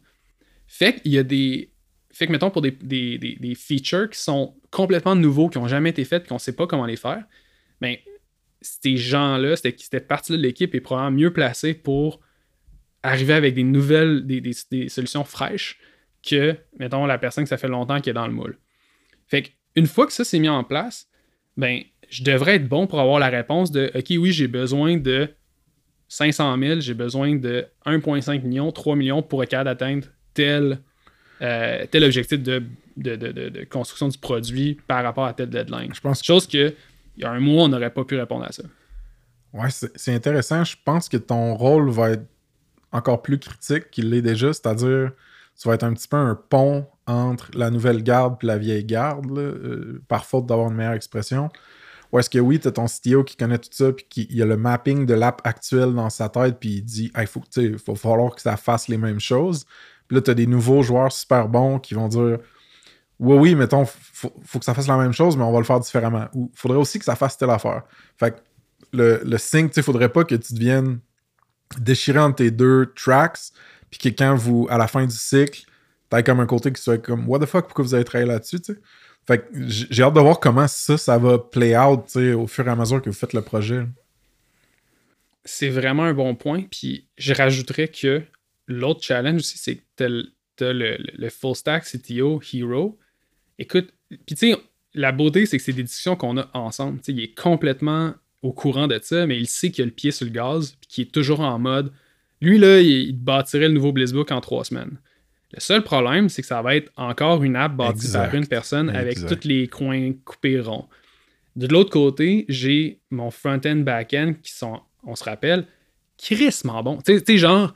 Fait qu'il y a des. Fait que, mettons, pour des, des- des- features qui sont complètement nouveaux, qui n'ont jamais été faits, qu'on ne sait pas comment les faire, ben, ces gens-là, c'était- cette partie-là de l'équipe est probablement mieux placée pour arriver avec des nouvelles, des, des- des solutions fraîches que, mettons, la personne que ça fait longtemps qui est dans le moule. Fait que, une fois que ça s'est mis en place, ben, je devrais être bon pour avoir la réponse de OK, oui, j'ai besoin de 500 000, j'ai besoin de 1,5 million, 3 millions pour être capable d'atteindre tel, euh, tel objectif de, de, de- de- de construction du produit par rapport à tel deadline. Je pense que Chose que il y a un mois, on n'aurait pas pu répondre à ça. Ouais, c'est intéressant. Je pense que ton rôle va être encore plus critique qu'il l'est déjà, c'est-à-dire tu vas être un petit peu un pont entre la nouvelle garde et la vieille garde, euh, par faute d'avoir une meilleure expression. Ou est-ce que oui, tu as ton CTO qui connaît tout ça, puis qui il a le mapping de l'app actuelle dans sa tête, puis il dit il faut, sais, il faut falloir que ça fasse les mêmes choses. Puis là, tu as des nouveaux joueurs super bons qui vont dire oui, oui, mettons, faut, faut que ça fasse la même chose, mais on va le faire différemment. Ou faudrait aussi que ça fasse telle affaire. Fait que le, le sync, tu sais, faudrait pas que tu deviennes déchiré entre tes deux tracks, puis que quand vous, à la fin du cycle, t'as comme un côté qui soit comme What the fuck, pourquoi vous avez travaillé là-dessus, tu sais? Fait que j'ai hâte de voir comment ça, ça va play out, tu sais, au fur et à mesure que vous faites le projet. C'est vraiment un bon point. Puis je rajouterais que l'autre challenge aussi, c'est que t'as le, le- le full stack CTO Hero. Écoute, puis tu sais, la beauté, c'est que c'est des discussions qu'on a ensemble. Tu sais, il est complètement au courant de ça, mais il sait qu'il a le pied sur le gaz, puis qu'il est toujours en mode. Lui, là, il, il bâtirait le nouveau Blissbook en trois semaines. Le seul problème, c'est que ça va être encore une app bâtie Exact. par une personne avec Exact. tous les coins coupés ronds. De l'autre côté, j'ai mon front-end, back-end qui sont, on se rappelle, crissement bon. Tu sais- genre,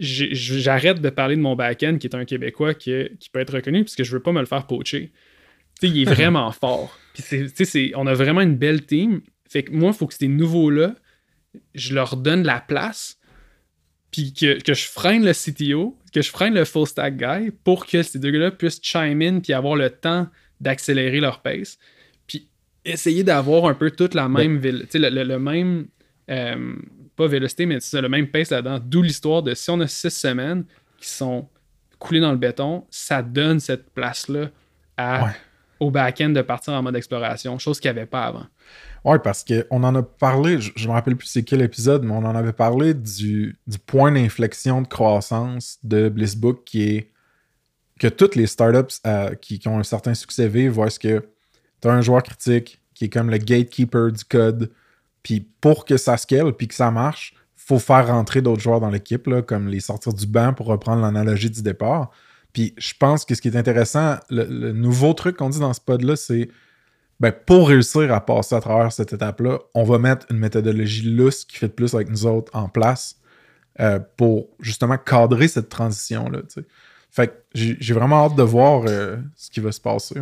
j'arrête de parler de mon back-end qui est un Québécois qui, qui peut être reconnu parce que je veux pas me le faire poacher. Tu sais, il est <laughs> vraiment fort. Puis c'est- on a vraiment une belle team. Fait que moi, il faut que ces nouveaux-là, je leur donne la place, puis que, que je freine le CTO, que je freine le full stack guy pour que ces deux gars-là puissent chime in puis avoir le temps d'accélérer leur pace. Puis essayer d'avoir un peu toute la même ville, tu sais, le, le- le même, euh, pas vélocité, mais c'est le même pace là-dedans. D'où l'histoire de si on a six semaines qui sont coulées dans le béton, ça donne cette place-là à, Ouais. au back-end de partir en mode exploration, chose qu'il n'y avait pas avant. Ouais, parce qu'on en a parlé, je, je me rappelle plus c'est quel épisode, mais on en avait parlé du, du point d'inflexion de croissance de Blissbook qui est que toutes les startups euh, qui, qui ont un certain succès vivent, voient ce que tu as un joueur critique qui est comme le gatekeeper du code, puis pour que ça scale, puis que ça marche, faut faire rentrer d'autres joueurs dans l'équipe, comme les sortir du banc pour reprendre l'analogie du départ. Puis je pense que ce qui est intéressant, le, nouveau truc qu'on dit dans ce pod-là, c'est ben, pour réussir à passer à travers cette étape-là, on va mettre une méthodologie lousse qui fait plus avec nous autres en place euh, pour justement cadrer cette transition-là. Fait que j'ai vraiment hâte de voir euh, ce qui va se passer.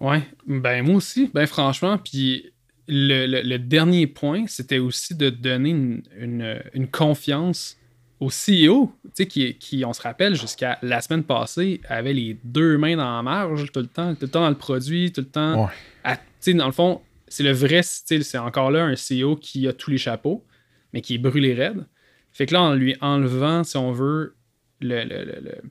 Ouais, ben moi aussi, ben franchement, puis le, le- le dernier point, c'était aussi de donner une, une- une confiance au CEO, qui, qui, on se rappelle, jusqu'à la semaine passée, avait les deux mains dans la marge tout le temps, tout le temps dans le produit, tout le temps. Ouais. à- dans le fond, c'est le vrai style, c'est encore là un CEO qui a tous les chapeaux, mais qui est brûlé raide. Fait que là, en lui enlevant, si on veut, le, le- le-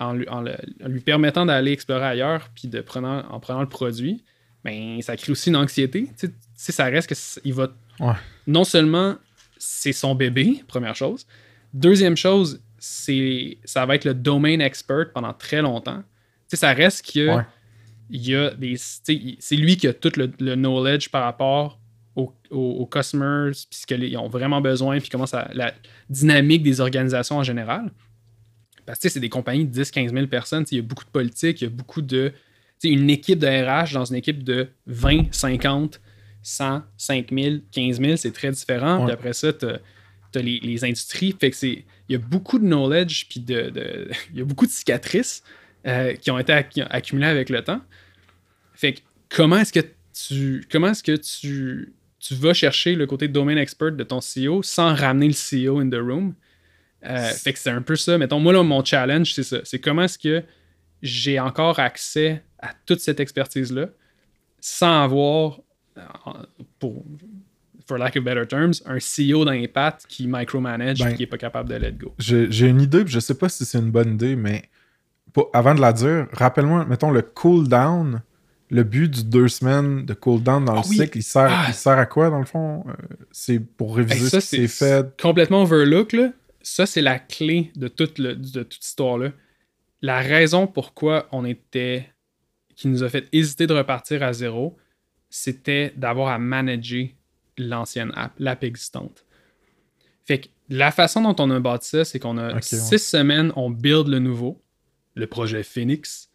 en, lui, en lui permettant d'aller explorer ailleurs, puis de prenant, en prenant le produit, ben, ça crée aussi une anxiété. Ça reste que il va. Ouais. Non seulement c'est son bébé, première chose. Deuxième chose, c'est ça va être le domain expert pendant très longtemps. Tu sais, ça reste que Ouais. il y a des. C'est lui qui a tout le, le knowledge par rapport aux, aux- aux customers, puis ce qu'ils ont vraiment besoin, puis comment ça. la dynamique des organisations en général. Parce que c'est des compagnies de 10-15 000 personnes, il y a beaucoup de politique, il y a beaucoup de. une équipe de RH dans une équipe de 20, 50, 100, 5 000, 15 000, c'est très différent. Ouais. Puis après ça, tu as, les, les industries. Fait que c'est. Il y a beaucoup de knowledge, puis de, de- <laughs> il y a beaucoup de cicatrices euh, qui ont été accu- accumulées avec le temps. Fait que comment est-ce que tu. Comment est-ce que tu. Tu vas chercher le côté domain expert de ton CEO sans ramener le CEO in the room? Euh, fait que c'est un peu ça. Mettons, moi, là, mon challenge, c'est ça. C'est comment est-ce que j'ai encore accès à toute cette expertise-là sans avoir, pour, for lack of better terms, un CEO dans les pattes qui micromanage Ben, et qui est pas capable de let go. J'ai une idée, puis je sais pas si c'est une bonne idée, mais pour- avant de la dire, rappelle-moi, mettons le cooldown, le but du deux semaines de cooldown dans Ah le oui. cycle, il sert, Ah. il sert à quoi dans le fond? Euh, C'est pour Hey, réviser ça, ce qui s'est fait? complètement overlook. Là. Ça, c'est la clé de toute, le- de toute histoire-là. La raison pourquoi on était. qui nous a fait hésiter de repartir à zéro, c'était d'avoir à manager l'ancienne app, l'app existante. Fait que la façon dont on a bâti ça, c'est qu'on a ouais. six semaines, on build le nouveau, le projet Phoenix,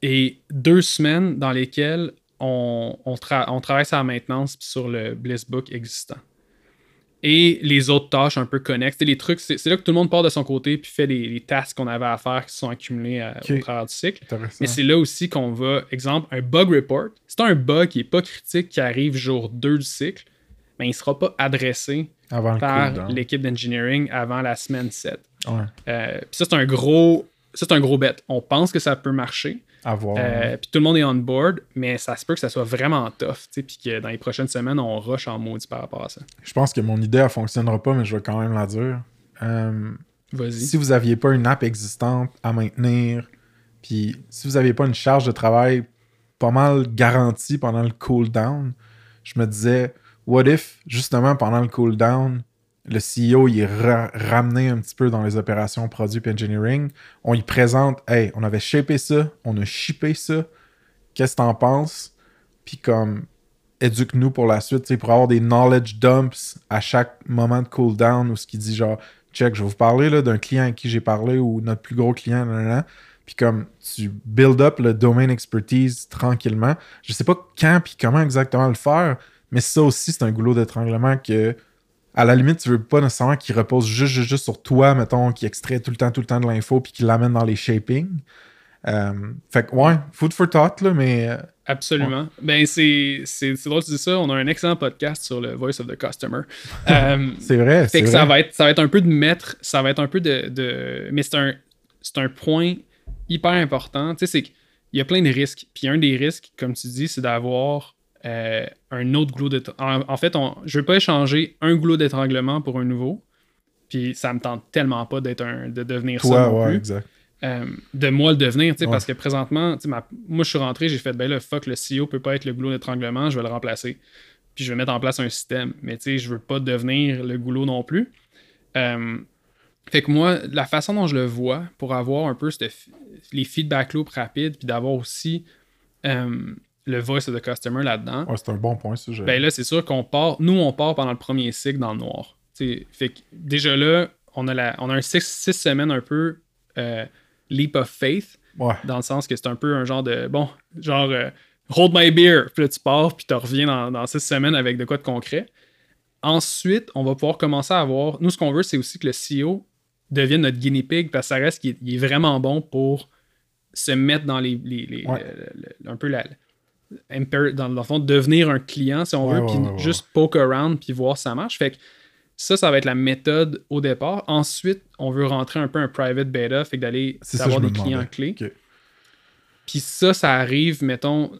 et deux semaines dans lesquelles on, on, tra- on travaille sur la maintenance sur le Blissbook existant. Et les autres tâches un peu connexes. Les trucs, c'est là que tout le monde part de son côté puis fait les, les tasks qu'on avait à faire qui sont accumulés à- Ok. au travers du cycle. Mais c'est là aussi qu'on va, exemple, un bug report. C'est un bug qui n'est pas critique qui arrive jour 2 du cycle, mais il ne sera pas adressé Avant par l'équipe d'engineering avant la semaine 7. Ouais, Euh, puis ça, c'est un gros. C'est un gros bet. On pense que ça peut marcher. Euh, puis tout le monde est on board, mais ça se peut que ça soit vraiment tough. tu sais, Puis que dans les prochaines semaines, on rush en maudit par rapport à ça. Je pense que mon idée, elle fonctionnera pas, mais je vais quand même la dire. Euh, Vas-y. si vous n'aviez pas une app existante à maintenir, puis si vous n'aviez pas une charge de travail pas mal garantie pendant le cooldown, je me disais, what if, justement, pendant le cooldown, le CEO il est ra- ramené un petit peu dans les opérations produits et engineering, on y présente, hey, on avait shapé ça, on a shippé ça, qu'est-ce que t'en penses? Puis comme, éduque-nous pour la suite, pour avoir des knowledge dumps à chaque moment de cooldown où ce qui dit genre, check, je vais vous parler là, d'un client à qui j'ai parlé ou notre plus gros client, nanana. puis comme tu build up le domain expertise tranquillement. Je sais pas quand puis comment exactement le faire, mais ça aussi, c'est un goulot d'étranglement que, à la limite, tu veux pas nécessairement qu'il repose juste, juste, juste sur toi, mettons, qui extrait tout le temps, tout le temps de l'info puis qui l'amène dans les shaping. Euh, fait que, ouais, food for thought, là, mais euh, Absolument. Ben, c'est c'est- c'est drôle que tu dis ça. On a un excellent podcast sur le Voice of the Customer. <laughs> Euh, c'est vrai. Fait c'est que vrai. ça va, être, ça va être un peu de mettre, ça va être un peu de. de- mais c'est un, c'est un point hyper important. Tu sais, c'est qu'il y a plein de risques. Puis un des risques, comme tu dis, c'est d'avoir euh, un autre goulot d'étranglement. En, fait, on, je veux pas échanger un goulot d'étranglement pour un nouveau. Puis ça me tente tellement pas d'être un, de devenir ça non ouais, plus. exact. Euh, de moi le devenir, tu sais, Ouais. parce que présentement, ma- moi je suis rentré, j'ai fait, ben là, fuck, le CEO peut pas être le goulot d'étranglement, je vais le remplacer. Puis je vais mettre en place un système. Mais tu sais, je veux pas devenir le goulot non plus. Euh, fait que moi, la façon dont je le vois, pour avoir un peu cette les feedback loops rapides, puis d'avoir aussi euh, le voice of the customer là-dedans, Ouais, c'est un bon point, ça. je- ben là, c'est sûr qu'on part. Nous, on part pendant le premier cycle dans le noir. T'sais, fait que déjà là, on a, la, on a un six, six semaines un peu euh, leap of faith, ouais. dans le sens que c'est un peu un genre de. Bon, genre euh, hold my beer, puis là tu pars, puis tu reviens dans, dans six semaines avec de quoi de concret. Ensuite, on va pouvoir commencer à avoir. Nous, ce qu'on veut, c'est aussi que le CEO devienne notre guinea pig, parce que ça reste qu'il est, vraiment bon pour se mettre dans les. les- les- Ouais. le- le- un peu la. Dans, le fond, devenir un client, si on Ouais, veut, ouais, puis juste poke around, puis voir si ça marche. Fait que ça, ça va être la méthode au départ. Ensuite, on veut rentrer un peu un private beta, fait que d'aller avoir des clients demandais. clés. Puis ça, ça arrive, mettons,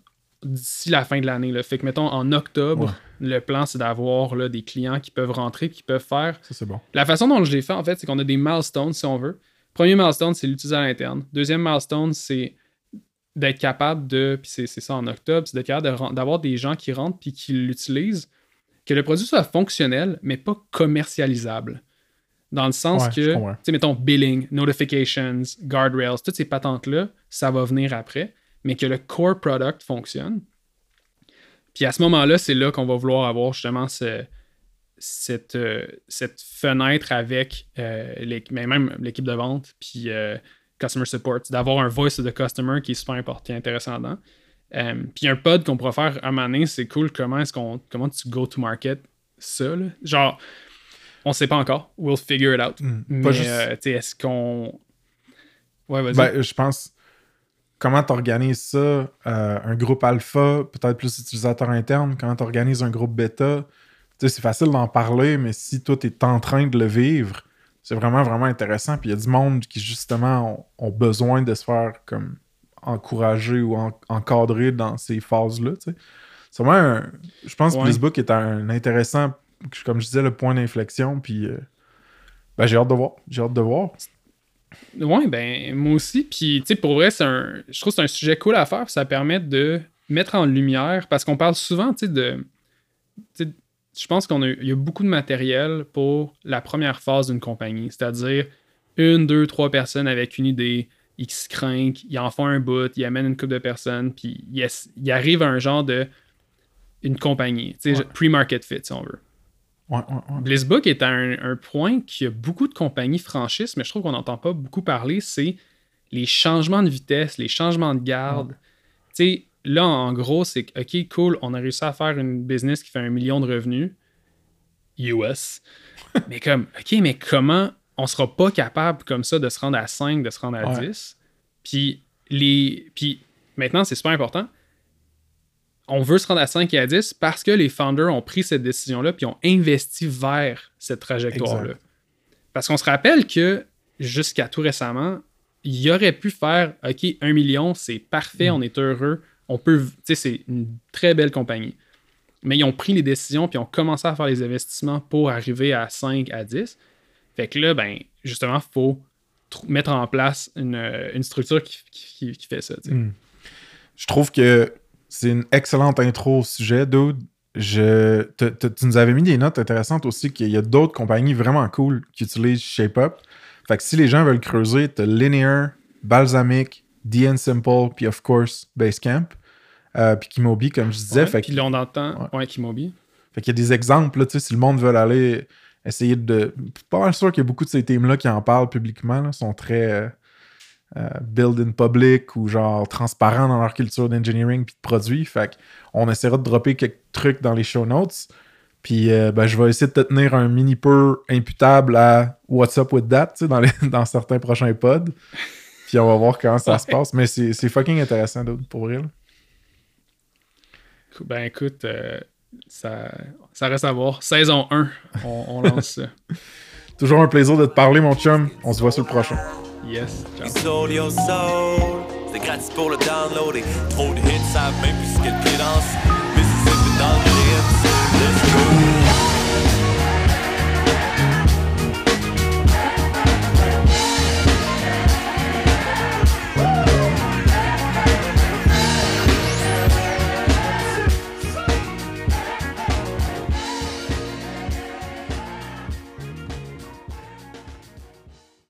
d'ici la fin de l'année. Fait que, mettons, en octobre, Ouais. le plan, c'est d'avoir des clients qui peuvent rentrer, qui peuvent faire. Ça, c'est bon. La façon dont je l'ai fait, en fait, c'est qu'on a des milestones, si on veut. Premier milestone, c'est l'utiliser à l'interne. Deuxième milestone, c'est d'être capable de, puis c'est c'est ça en octobre, c'est d'être capable de d'avoir des gens qui rentrent puis qui l'utilisent, que le produit soit fonctionnel, mais pas commercialisable. Dans le sens Ouais, que, tu sais, mettons, billing, notifications, guardrails, toutes ces patentes-là, ça va venir après, mais que le core product fonctionne. Puis à ce moment-là, c'est là qu'on va vouloir avoir justement ce- cette, euh, cette fenêtre avec euh, mais même l'équipe de vente, puis euh, customer support, d'avoir un voice of the customer qui est super important, qui est intéressant dedans. Euh, puis un pod qu'on pourra faire à donné, c'est cool. Comment est-ce qu'on comment tu go to market ça là? Genre, on sait pas encore. We'll figure it out. Mm. Mais juste- euh, est-ce qu'on Ouais, vas-y. Ben, je pense. Comment tu organises ça? euh, un groupe alpha, peut-être plus utilisateur interne. Comment tu organises un groupe bêta? C'est facile d'en parler, mais si toi, tu es en train de le vivre, c'est vraiment, vraiment intéressant. Puis il y a du monde qui, justement, ont, ont besoin de se faire comme encourager ou en- encadrer dans ces phases-là. tu sais. C'est vraiment un- Je pense Ouais. que Facebook est un intéressant, comme je disais, le point d'inflexion. Puis euh, ben, j'ai hâte de voir. J'ai hâte de voir. Ouais, ben moi aussi. Puis, tu sais, pour vrai, c'est un, je trouve que c'est un sujet cool à faire. Ça permet de mettre en lumière, parce qu'on parle souvent, tu sais, de. Je pense qu'on a, il y a beaucoup de matériel pour la première phase d'une compagnie, c'est-à-dire une, deux, trois personnes avec une idée, ils se craignent, ils en font un bout, ils amènent une couple de personnes, puis ils, ils arrivent à un genre de une compagnie, tu sais, Ouais. pre-market fit, si on veut. Ouais. Blissbook est à un, un point qu'il y a beaucoup de compagnies franchissent, mais je trouve qu'on n'entend pas beaucoup parler, c'est les changements de vitesse, les changements de garde. Tu sais, là, en gros, c'est OK, cool, on a réussi à faire une business qui fait un million de revenus US. <laughs> mais comme, OK, mais comment on sera pas capable comme ça de se rendre à 5, de se rendre à Ouais. 10? Puis, les, puis maintenant, c'est super important. On veut se rendre à 5 et à 10 parce que les founders ont pris cette décision-là puis ont investi vers cette trajectoire-là. Parce qu'on se rappelle que jusqu'à tout récemment, il aurait pu faire OK, 1 million, c'est parfait, Mm. on est heureux, on peut. Tu sais, c'est une très belle compagnie. Mais ils ont pris les décisions puis ont commencé à faire les investissements pour arriver à 5 à 10. Fait que là, ben, justement, il faut tr- mettre en place une, euh, structure qui, qui- fait ça. tu sais. Mm. Je trouve que c'est une excellente intro au sujet, dude. Je... tu nous avais mis des notes intéressantes aussi qu'il y a d'autres compagnies vraiment cool qui utilisent ShapeUp. Fait que si les gens veulent creuser, t'as Linear, Balsamic, DN Simple, puis of course Basecamp, euh, puis Kimobi, comme je disais. Puis là, on entend. Ouais. Ouais, Kimobi. Fait qu'il y a des exemples, là, tu sais, si le monde veut aller essayer de. Pas mal sûr qu'il y a beaucoup de ces teams-là qui en parlent publiquement, là, sont très euh, euh, build in public ou genre transparents dans leur culture d'engineering puis de produits. Fait qu'on essaiera de dropper quelques trucs dans les show notes. Puis euh, ben, je vais essayer de te tenir un mini peu imputable à What's Up with That, tu sais, dans, les- <laughs> dans certains prochains pods. Puis on va voir comment ça se passe. Mais c'est fucking intéressant, d'autres, pour vrai. Ben écoute, euh, ça, ça reste à voir. Saison 1, on, on lance ça. <laughs> Toujours un plaisir de te parler, mon chum. On se voit sur le prochain. Yes, ciao. C'est gratis pour le download et trop de hits savent même plus ce qu'elle finance. Mississippi dans le Let's go.